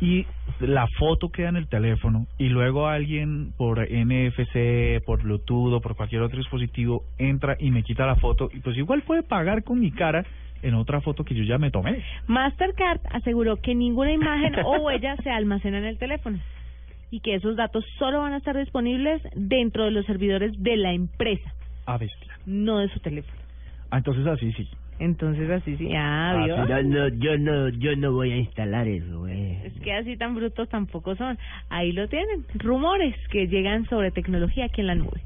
y la foto queda en el teléfono, y luego alguien por NFC, por Bluetooth o por cualquier otro dispositivo entra y me quita la foto, y pues igual puede pagar con mi cara en otra foto que yo ya me tomé. Mastercard aseguró que ninguna imagen o huella se almacena en el teléfono y que esos datos solo van a estar disponibles dentro de los servidores de la empresa, A bestia. no de su teléfono. Ah, entonces así sí. Entonces así sí, ah, ¿vio? Yo no, yo no, yo no voy a instalar eso, güey. Es que así tan brutos tampoco son. Ahí lo tienen, rumores que llegan sobre tecnología aquí en la nube.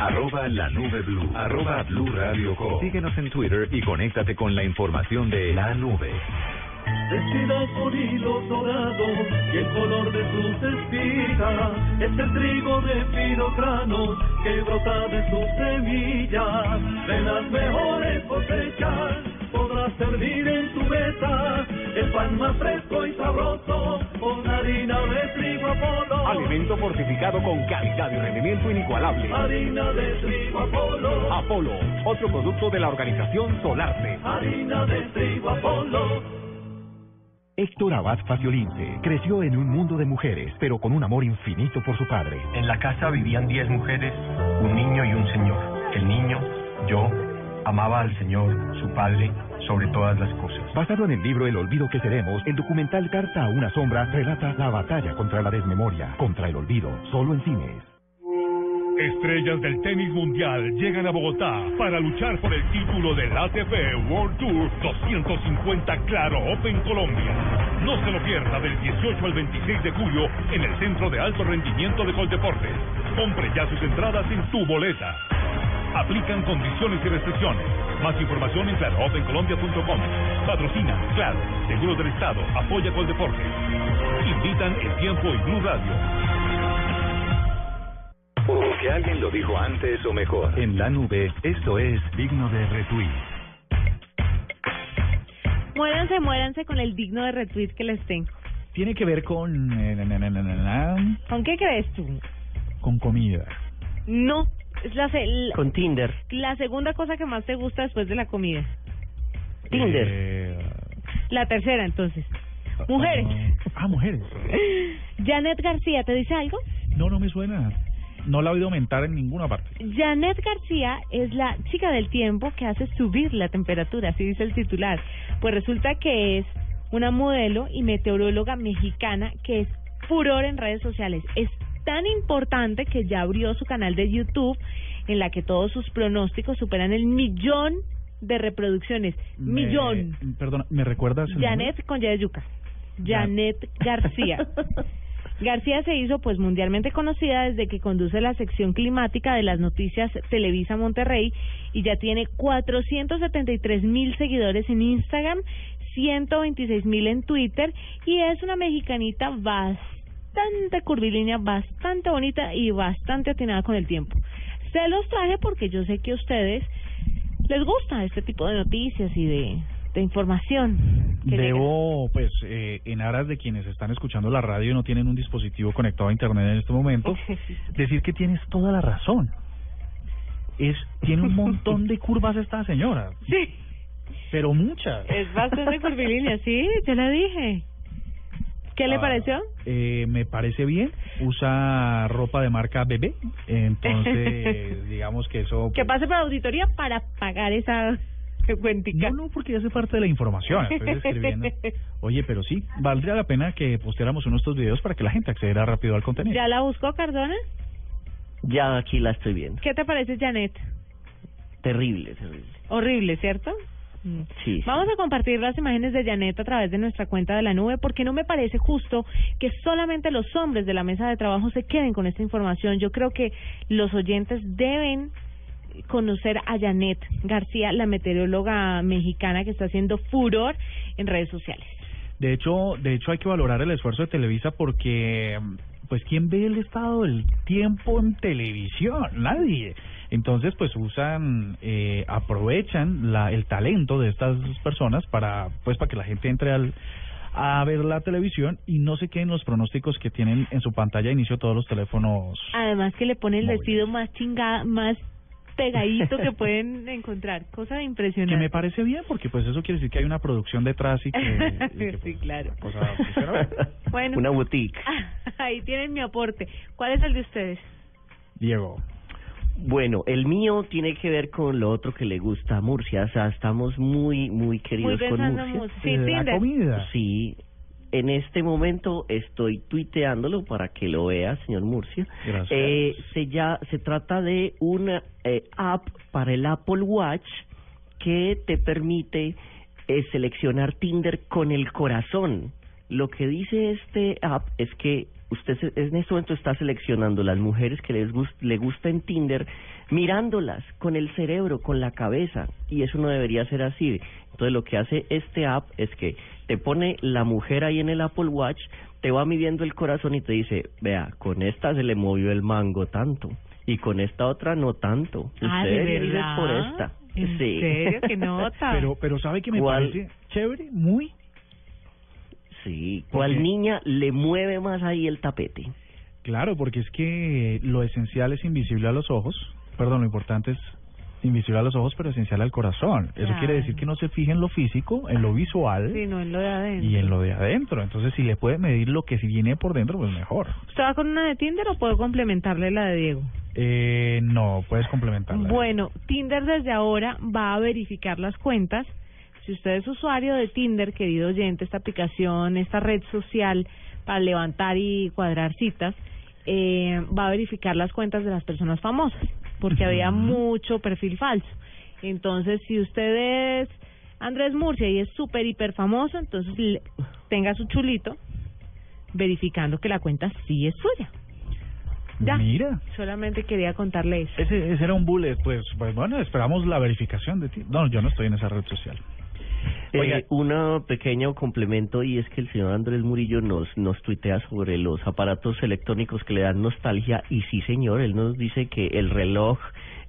Arroba la nube blue. Arroba blue radio com. Síguenos en Twitter y conéctate con la información de la nube. Vestida con hilos dorados y el color de sus espigas es el trigo de fino grano que brota de sus semillas. De las mejores cosechas podrás servir en tu mesa el pan más fresco y sabroso con harina de trigo Apolo. Alimento fortificado con calidad y rendimiento inigualable. Harina de trigo Apolo. Apolo, otro producto de la organización Solarte. Harina de trigo Apolo. Héctor Abad Faciolince creció en un mundo de mujeres, pero con un amor infinito por su padre. En la casa vivían diez mujeres, un niño y un señor. El niño, yo, amaba al Señor, su Padre, sobre todas las cosas. Basado en el libro El olvido que seremos, el documental Carta a una sombra relata la batalla contra la desmemoria, contra el olvido, solo en cines. Estrellas del tenis mundial llegan a Bogotá para luchar por el título del ATP World Tour 250 Claro Open Colombia. No se lo pierda del 18 al 26 de julio en el Centro de Alto Rendimiento de Coldeportes. Compre ya sus entradas en tu boleta. Aplican condiciones y restricciones. Más información en claroopencolombia.com. Patrocina, claro, Seguros del Estado, apoya Coldeportes. Invitan el tiempo y Blue Radio. Porque alguien lo dijo antes o mejor. En la nube, esto es digno de retweet. Muéranse, muéranse con el digno de retweet que les tengo. Tiene que ver con... eh, ¿Con qué crees tú? con comida. No, es la, se- la, Con Tinder. la segunda cosa que más te gusta después de la comida. Tinder. Eh, La tercera, entonces. Mujeres. Ah, mujeres. Janet García, ¿te dice algo? No, no me suena. No la he oído aumentar en ninguna parte. Janet García es la chica del tiempo que hace subir la temperatura, así dice el titular. Pues resulta que es una modelo y meteoróloga mexicana que es furor en redes sociales. Es tan importante que ya abrió su canal de YouTube en la que todos sus pronósticos superan el millón de reproducciones. Me- Millón. Perdona, ¿me recuerdas el nombre? Janet con Y de yuca. Janet García. García se hizo pues mundialmente conocida desde que conduce la sección climática de las noticias Televisa Monterrey y ya tiene 473 mil seguidores en Instagram, 126 mil en Twitter y es una mexicanita bastante curvilínea, bastante bonita y bastante atinada con el tiempo. Se los traje porque yo sé que a ustedes les gusta este tipo de noticias y de, de información. llega. Debo, pues, eh, en aras de quienes están escuchando la radio y no tienen un dispositivo conectado a Internet en este momento, decir que tienes toda la razón. Es Tiene un montón de curvas esta señora. Sí. Pero muchas. Es bastante curvilínea, sí, te la dije. ¿Qué le Ah, pareció? Eh, me parece bien. Usa ropa de marca bebé. Entonces, digamos que eso... Que pase por auditoría para pagar esa cuentica. No, no, porque ya hace parte de la información. Estoy. Oye, pero sí, valdría la pena que posteáramos uno de estos videos para que la gente accediera rápido al contenido. ¿Ya la buscó Cardona? Ya aquí la estoy viendo. ¿Qué te parece, Janet? Terrible, terrible. Horrible, ¿cierto? Mm. Sí. Vamos a compartir las imágenes de Janet a través de nuestra cuenta de la nube porque no me parece justo que solamente los hombres de la mesa de trabajo se queden con esta información. Yo creo que los oyentes deben conocer a Janet García, la meteoróloga mexicana que está haciendo furor en redes sociales. De hecho, de hecho hay que valorar el esfuerzo de Televisa porque, pues, ¿quién ve el estado del tiempo en televisión? Nadie. Entonces, pues usan, eh, aprovechan la, el talento de estas personas para, pues, para que la gente entre al a ver la televisión y no se queden los pronósticos que tienen en su pantalla de inicio todos los teléfonos. Además que le pone el Móviles. vestido más chingada, más pegadito que pueden encontrar. Cosa impresionante. Que me parece bien porque pues eso quiere decir que hay una producción detrás y que, y que, sí, claro. pues, cosa. Bueno. Una boutique. Ahí tienen mi aporte. ¿Cuál es el de ustedes? Diego. Bueno, el mío tiene que ver con lo otro que le gusta a Murcia. O sea, estamos muy, muy queridos con Murcia. Murcia. Sí, La Tinder. comida. Sí. En este momento estoy tuiteándolo para que lo vea, señor Murcia. Gracias. Eh, se, ya, se trata de una eh, app para el Apple Watch que te permite eh, seleccionar Tinder con el corazón. Lo que dice este app es que usted se- en este momento está seleccionando las mujeres que les gust- le gusta en Tinder, mirándolas con el cerebro, con la cabeza, y eso no debería ser así. Entonces lo que hace este app es que te pone la mujer ahí en el Apple Watch, te va midiendo el corazón y te dice, vea, con esta se le movió el mango tanto, y con esta otra no tanto. Ah, Usted ¿de verdad? por esta. ¿En sí. serio? ¿Qué nota? Pero, pero ¿sabe que me ¿Cuál? parece chévere? Muy. Sí, ¿Por ¿cuál niña le mueve más ahí el tapete? Claro, porque es que lo esencial es invisible a los ojos. Perdón, lo importante es invisible a los ojos, pero esencial al corazón. Eso quiere decir que no se fije en lo físico, en lo visual Sí, no en lo de adentro. y en lo de adentro. Entonces, si le puede medir lo que si viene por dentro, pues mejor. ¿Usted va con una de Tinder o puedo complementarle la de Diego? Eh, no, puedes complementarla. Bueno, Tinder desde ahora va a verificar las cuentas. Si usted es usuario de Tinder, querido oyente, esta aplicación, esta red social para levantar y cuadrar citas, eh, va a verificar las cuentas de las personas famosas, porque había mucho perfil falso. Entonces, si usted es Andrés Murcia y es súper hiper famoso, entonces le- tenga su chulito verificando que la cuenta sí es suya. Ya. Mira. Solamente quería contarle eso. Ese, ese era un bullet, pues, pues bueno, esperamos la verificación de ti. No, yo no estoy en esa red social. Oiga. Eh, un pequeño complemento y es que el señor Andrés Murillo nos nos tuitea sobre los aparatos electrónicos que le dan nostalgia y sí señor, él nos dice que el reloj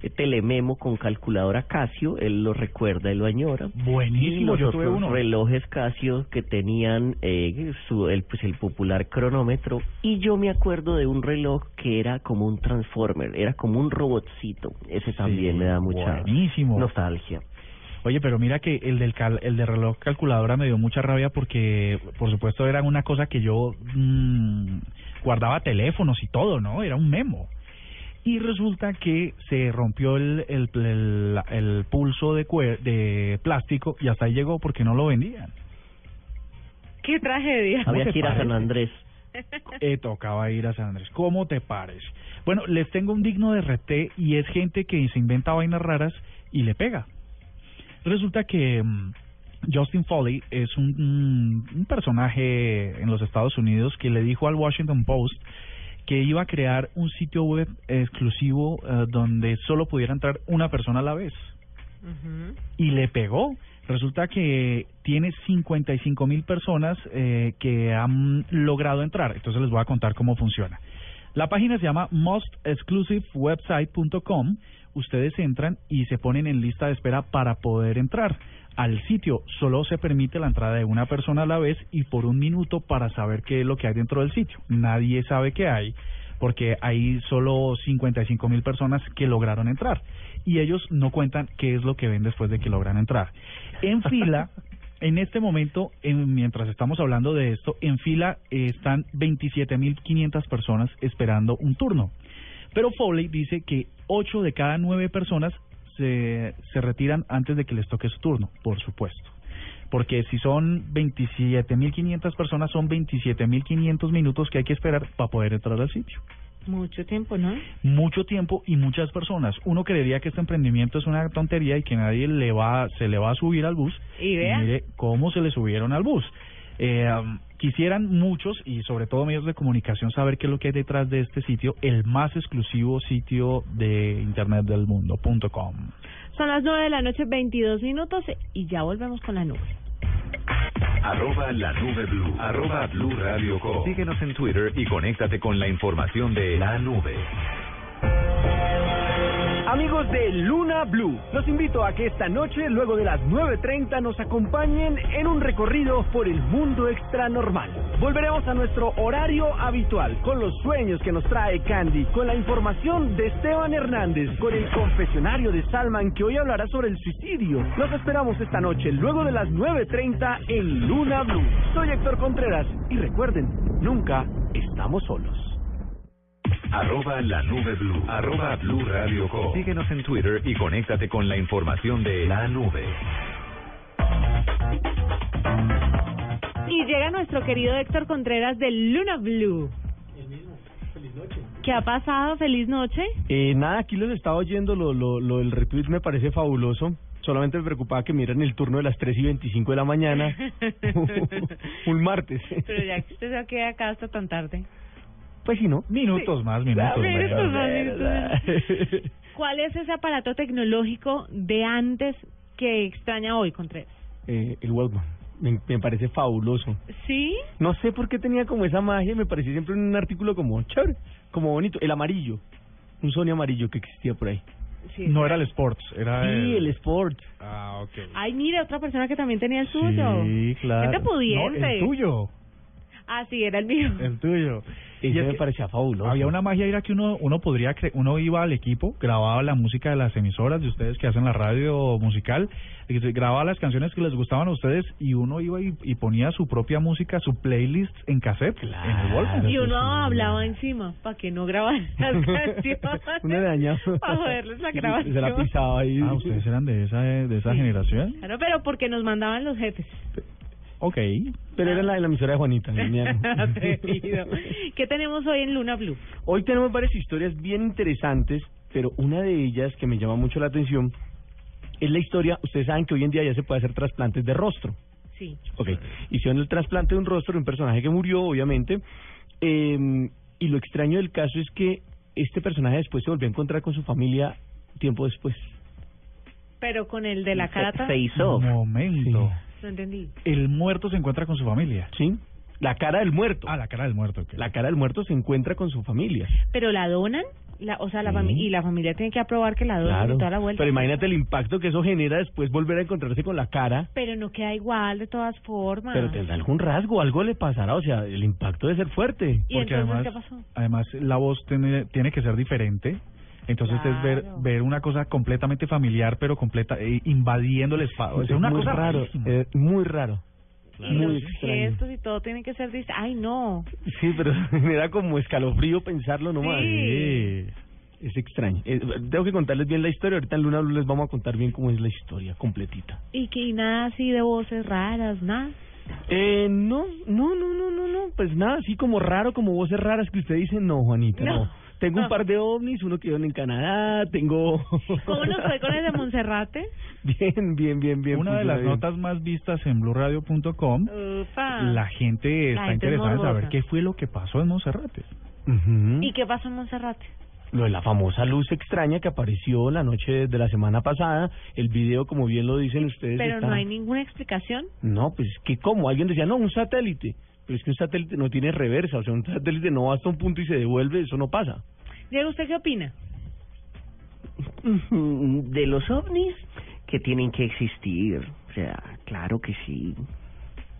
eh, Telememo con calculadora Casio, él lo recuerda, él lo añora. Buenísimo, y yo los tuve otros uno. relojes Casio que tenían eh, su el pues el popular cronómetro y yo me acuerdo de un reloj que era como un transformer, era como un robotcito. Ese también me da mucha buenísimo. nostalgia. Oye, pero mira que el del cal, el de reloj calculadora me dio mucha rabia porque, por supuesto, era una cosa que yo mm, guardaba teléfonos y todo, ¿no? Era un memo. Y resulta que se rompió el, el, el, el pulso de, de plástico y hasta ahí llegó porque no lo vendían. ¡Qué tragedia! ¿Cómo Había te que ir a San? Andrés. Eh, tocaba ir a San Andrés. ¿Cómo te parece? Bueno, les tengo un digno de RT y es gente que se inventa vainas raras y le pega. Resulta que mm, Justin Foley es un, un- un personaje en los Estados Unidos que le dijo al Washington Post que iba a crear un sitio web exclusivo eh, donde solo pudiera entrar una persona a la vez y le pegó. Resulta que tiene 55 mil personas eh, que han logrado entrar. Entonces les voy a contar cómo funciona. La página se llama mostexclusivewebsite.com. Ustedes entran y se ponen en lista de espera para poder entrar. Al sitio solo se permite la entrada de una persona a la vez y por un minuto para saber qué es lo que hay dentro del sitio. Nadie sabe qué hay porque hay solo 55 mil personas que lograron entrar y ellos no cuentan qué es lo que ven después de que logran entrar. En fila, en este momento, en- mientras estamos hablando de esto, en fila eh, están 27.500 personas esperando un turno. Pero Foley dice que 8 de cada 9 personas se, se retiran antes de que les toque su turno, por supuesto. Porque si son 27.500 personas, son 27.500 minutos que hay que esperar para poder entrar al sitio Mucho tiempo, ¿no? mucho tiempo y muchas personas. Uno creería que este emprendimiento es una tontería y que nadie le va, se le va a subir al bus. Y vea. mire cómo se le subieron al bus. Eh, um, quisieran muchos y sobre todo medios de comunicación saber qué es lo que hay detrás de este sitio, el más exclusivo sitio de internet del mundo, punto com. Son las nueve de la noche, 22 minutos, y ya volvemos con la nube. Arroba la nube blue. Arroba blue radio com. Síguenos en Twitter y conéctate con la información de la nube. Amigos de Luna Blue, los invito a que esta noche, luego de las 9.30, nos acompañen en un recorrido por el mundo extranormal. Volveremos a nuestro horario habitual, con los sueños que nos trae Candy, con la información de Esteban Hernández, con el confesionario de Salman, que hoy hablará sobre el suicidio. Los esperamos esta noche, luego de las 9.30, en Luna Blue. Soy Héctor Contreras, y recuerden, nunca estamos solos. Arroba la nube blue. Arroba blue radio com. Síguenos en Twitter y conéctate con la información de la nube. Y llega nuestro querido Héctor Contreras de Luna Blue. ¿Qué ha pasado? Feliz noche. Eh, nada, aquí los estaba oyendo, lo, lo, lo del retweet me parece fabuloso. Solamente me preocupaba que miran el turno de las 3 y 25 de la mañana, un martes. Pero ya que usted se queda acá hasta tan tarde. Pues sí, ¿no? Minutos más, minutos Minutos menos. más, minutos. ¿Cuál es ese aparato tecnológico de antes que extraña hoy, Contreras? Eh, el Walkman, me, me parece fabuloso. ¿Sí? No sé por qué tenía como esa magia, me pareció siempre un artículo como chévere, como bonito. El amarillo, un Sony amarillo que existía por ahí. no era el Sports, era Sí, el Sport. Ah, ok. Ay, mira, otra persona que también tenía el suyo. Sí, claro. Gente pudiente. No, el tuyo. Ah, sí, era el mío. El tuyo. Ese es me parecía fabuloso. Había una magia era que uno uno podría cre- uno iba al equipo, grababa la música de las emisoras de ustedes que hacen la radio musical, y se grababa las canciones que les gustaban a ustedes y uno iba y, y ponía su propia música, su playlist en cassette, en el Walkman. Y uno hablaba encima para que no grabaran las canciones. Uno le dañaba. Para joderles la Se grabación. la pisaba ahí. Ah, ustedes eran de esa de esa generación. Claro, pero porque nos mandaban los jefes. Ok. Pero era la de la emisora de Juanita. ¿Qué tenemos hoy en Luna Blue? Hoy tenemos varias historias bien interesantes, pero una de ellas que me llama mucho la atención es la historia, ustedes saben que hoy en día ya se puede hacer trasplantes de rostro. Sí. Ok, hicieron el trasplante de un rostro de un personaje que murió, obviamente, eh, y lo extraño del caso es que este personaje después se volvió a encontrar con su familia tiempo después. Pero con el de la cara tan... Momento. No entendí. El muerto se encuentra con su familia. Sí. La cara del muerto. Ah, la cara del muerto. La cara del muerto se encuentra con su familia. ¿Pero la donan? La, o sea, la Sí. y la familia tiene que aprobar que la donan Claro. toda la vuelta. Pero imagínate el impacto que eso genera después volver a encontrarse con la cara. Pero no queda igual de todas formas. Pero tendrá algún rasgo, algo le pasará, o sea, el impacto debe ser fuerte. ¿Y Porque entonces además, qué pasó? además la voz tiene, tiene que ser diferente. Entonces es ver Claro. ver una cosa completamente familiar, pero completa eh, invadiendo el espacio. Es Es una muy cosa raro, rarísima. es muy raro. Y Muy los extraño. gestos y todo tiene que ser. Ay, no. Sí, pero me da como escalofrío pensarlo nomás. Sí. Es extraño. Eh, tengo que contarles bien la historia. Ahorita en Luna Blue les vamos a contar bien cómo es la historia completita. Y que y nada así de voces raras, nada. Eh, no, no, no, no, no, no. Pues nada, así como raro, como voces raras que usted dice, no, Juanita, no. No. Tengo un par de ovnis, uno que vive en Canadá, tengo... ¿Cómo nos fue con el de Monserrate? Bien, bien, bien, bien. Una de funciona las bien. notas más vistas en blueradio.com, Upa. la gente La está gente es interesada en saber qué fue lo que pasó en Monserrate. Ujú. ¿Y qué pasó en Monserrate? Lo de la famosa luz extraña que apareció la noche de la semana pasada. El video, como bien lo dicen ustedes, Pero está- no hay ninguna explicación. No, pues que cómo, alguien decía, no, un satélite. Pero es que un satélite no tiene reversa, o sea, un satélite no va hasta un punto y se devuelve, eso no pasa. Diego, ¿usted qué opina? De los ovnis que tienen que existir. O sea, claro que sí.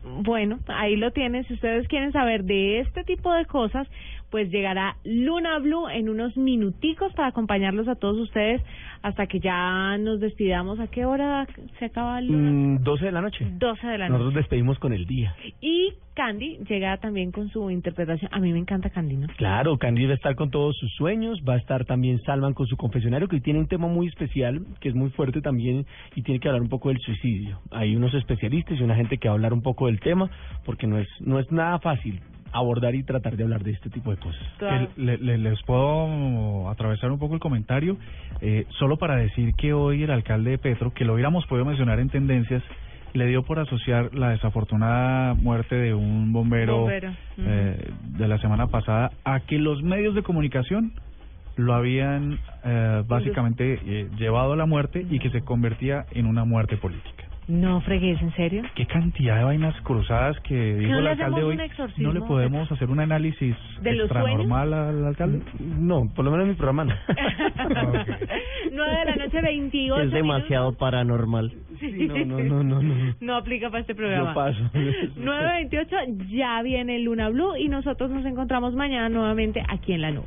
Bueno, ahí lo tienen. Si ustedes quieren saber de este tipo de cosas, pues llegará Luna Blue en unos minuticos para acompañarlos a todos ustedes hasta que ya nos despidamos. ¿A qué hora se acaba Luna? Mm, 12 de la noche. 12 de la noche. Nosotros despedimos con el día. Y Candy llega también con su interpretación. A mí me encanta Candy, ¿no? Claro, Candy va a estar con todos sus sueños, va a estar también Salman con su confesionario, que tiene un tema muy especial, que es muy fuerte también, y tiene que hablar un poco del suicidio. Hay unos especialistas y una gente que va a hablar un poco del tema, porque no es, no es nada fácil abordar y tratar de hablar de este tipo de cosas. Le- le- les puedo atravesar un poco el comentario, eh, solo para decir que hoy el alcalde de Petro, que lo hubiéramos podido mencionar en tendencias, le dio por asociar la desafortunada muerte de un bombero, Bombero, eh, de la semana pasada a que los medios de comunicación lo habían eh, básicamente eh, llevado a la muerte y que se convertía en una muerte política. No fregues, ¿en serio? Qué cantidad de vainas cruzadas que dijo no el le alcalde hoy. un exorcismo? ¿No le podemos hacer un análisis ¿De extranormal al alcalde? No, por lo menos en mi programa no. 9 de la noche, 28 Es demasiado paranormal. Sí. No, no, no, no, no. No aplica para este programa. Yo paso. 9.28, ya viene Luna Blue y nosotros nos encontramos mañana nuevamente aquí en la nube.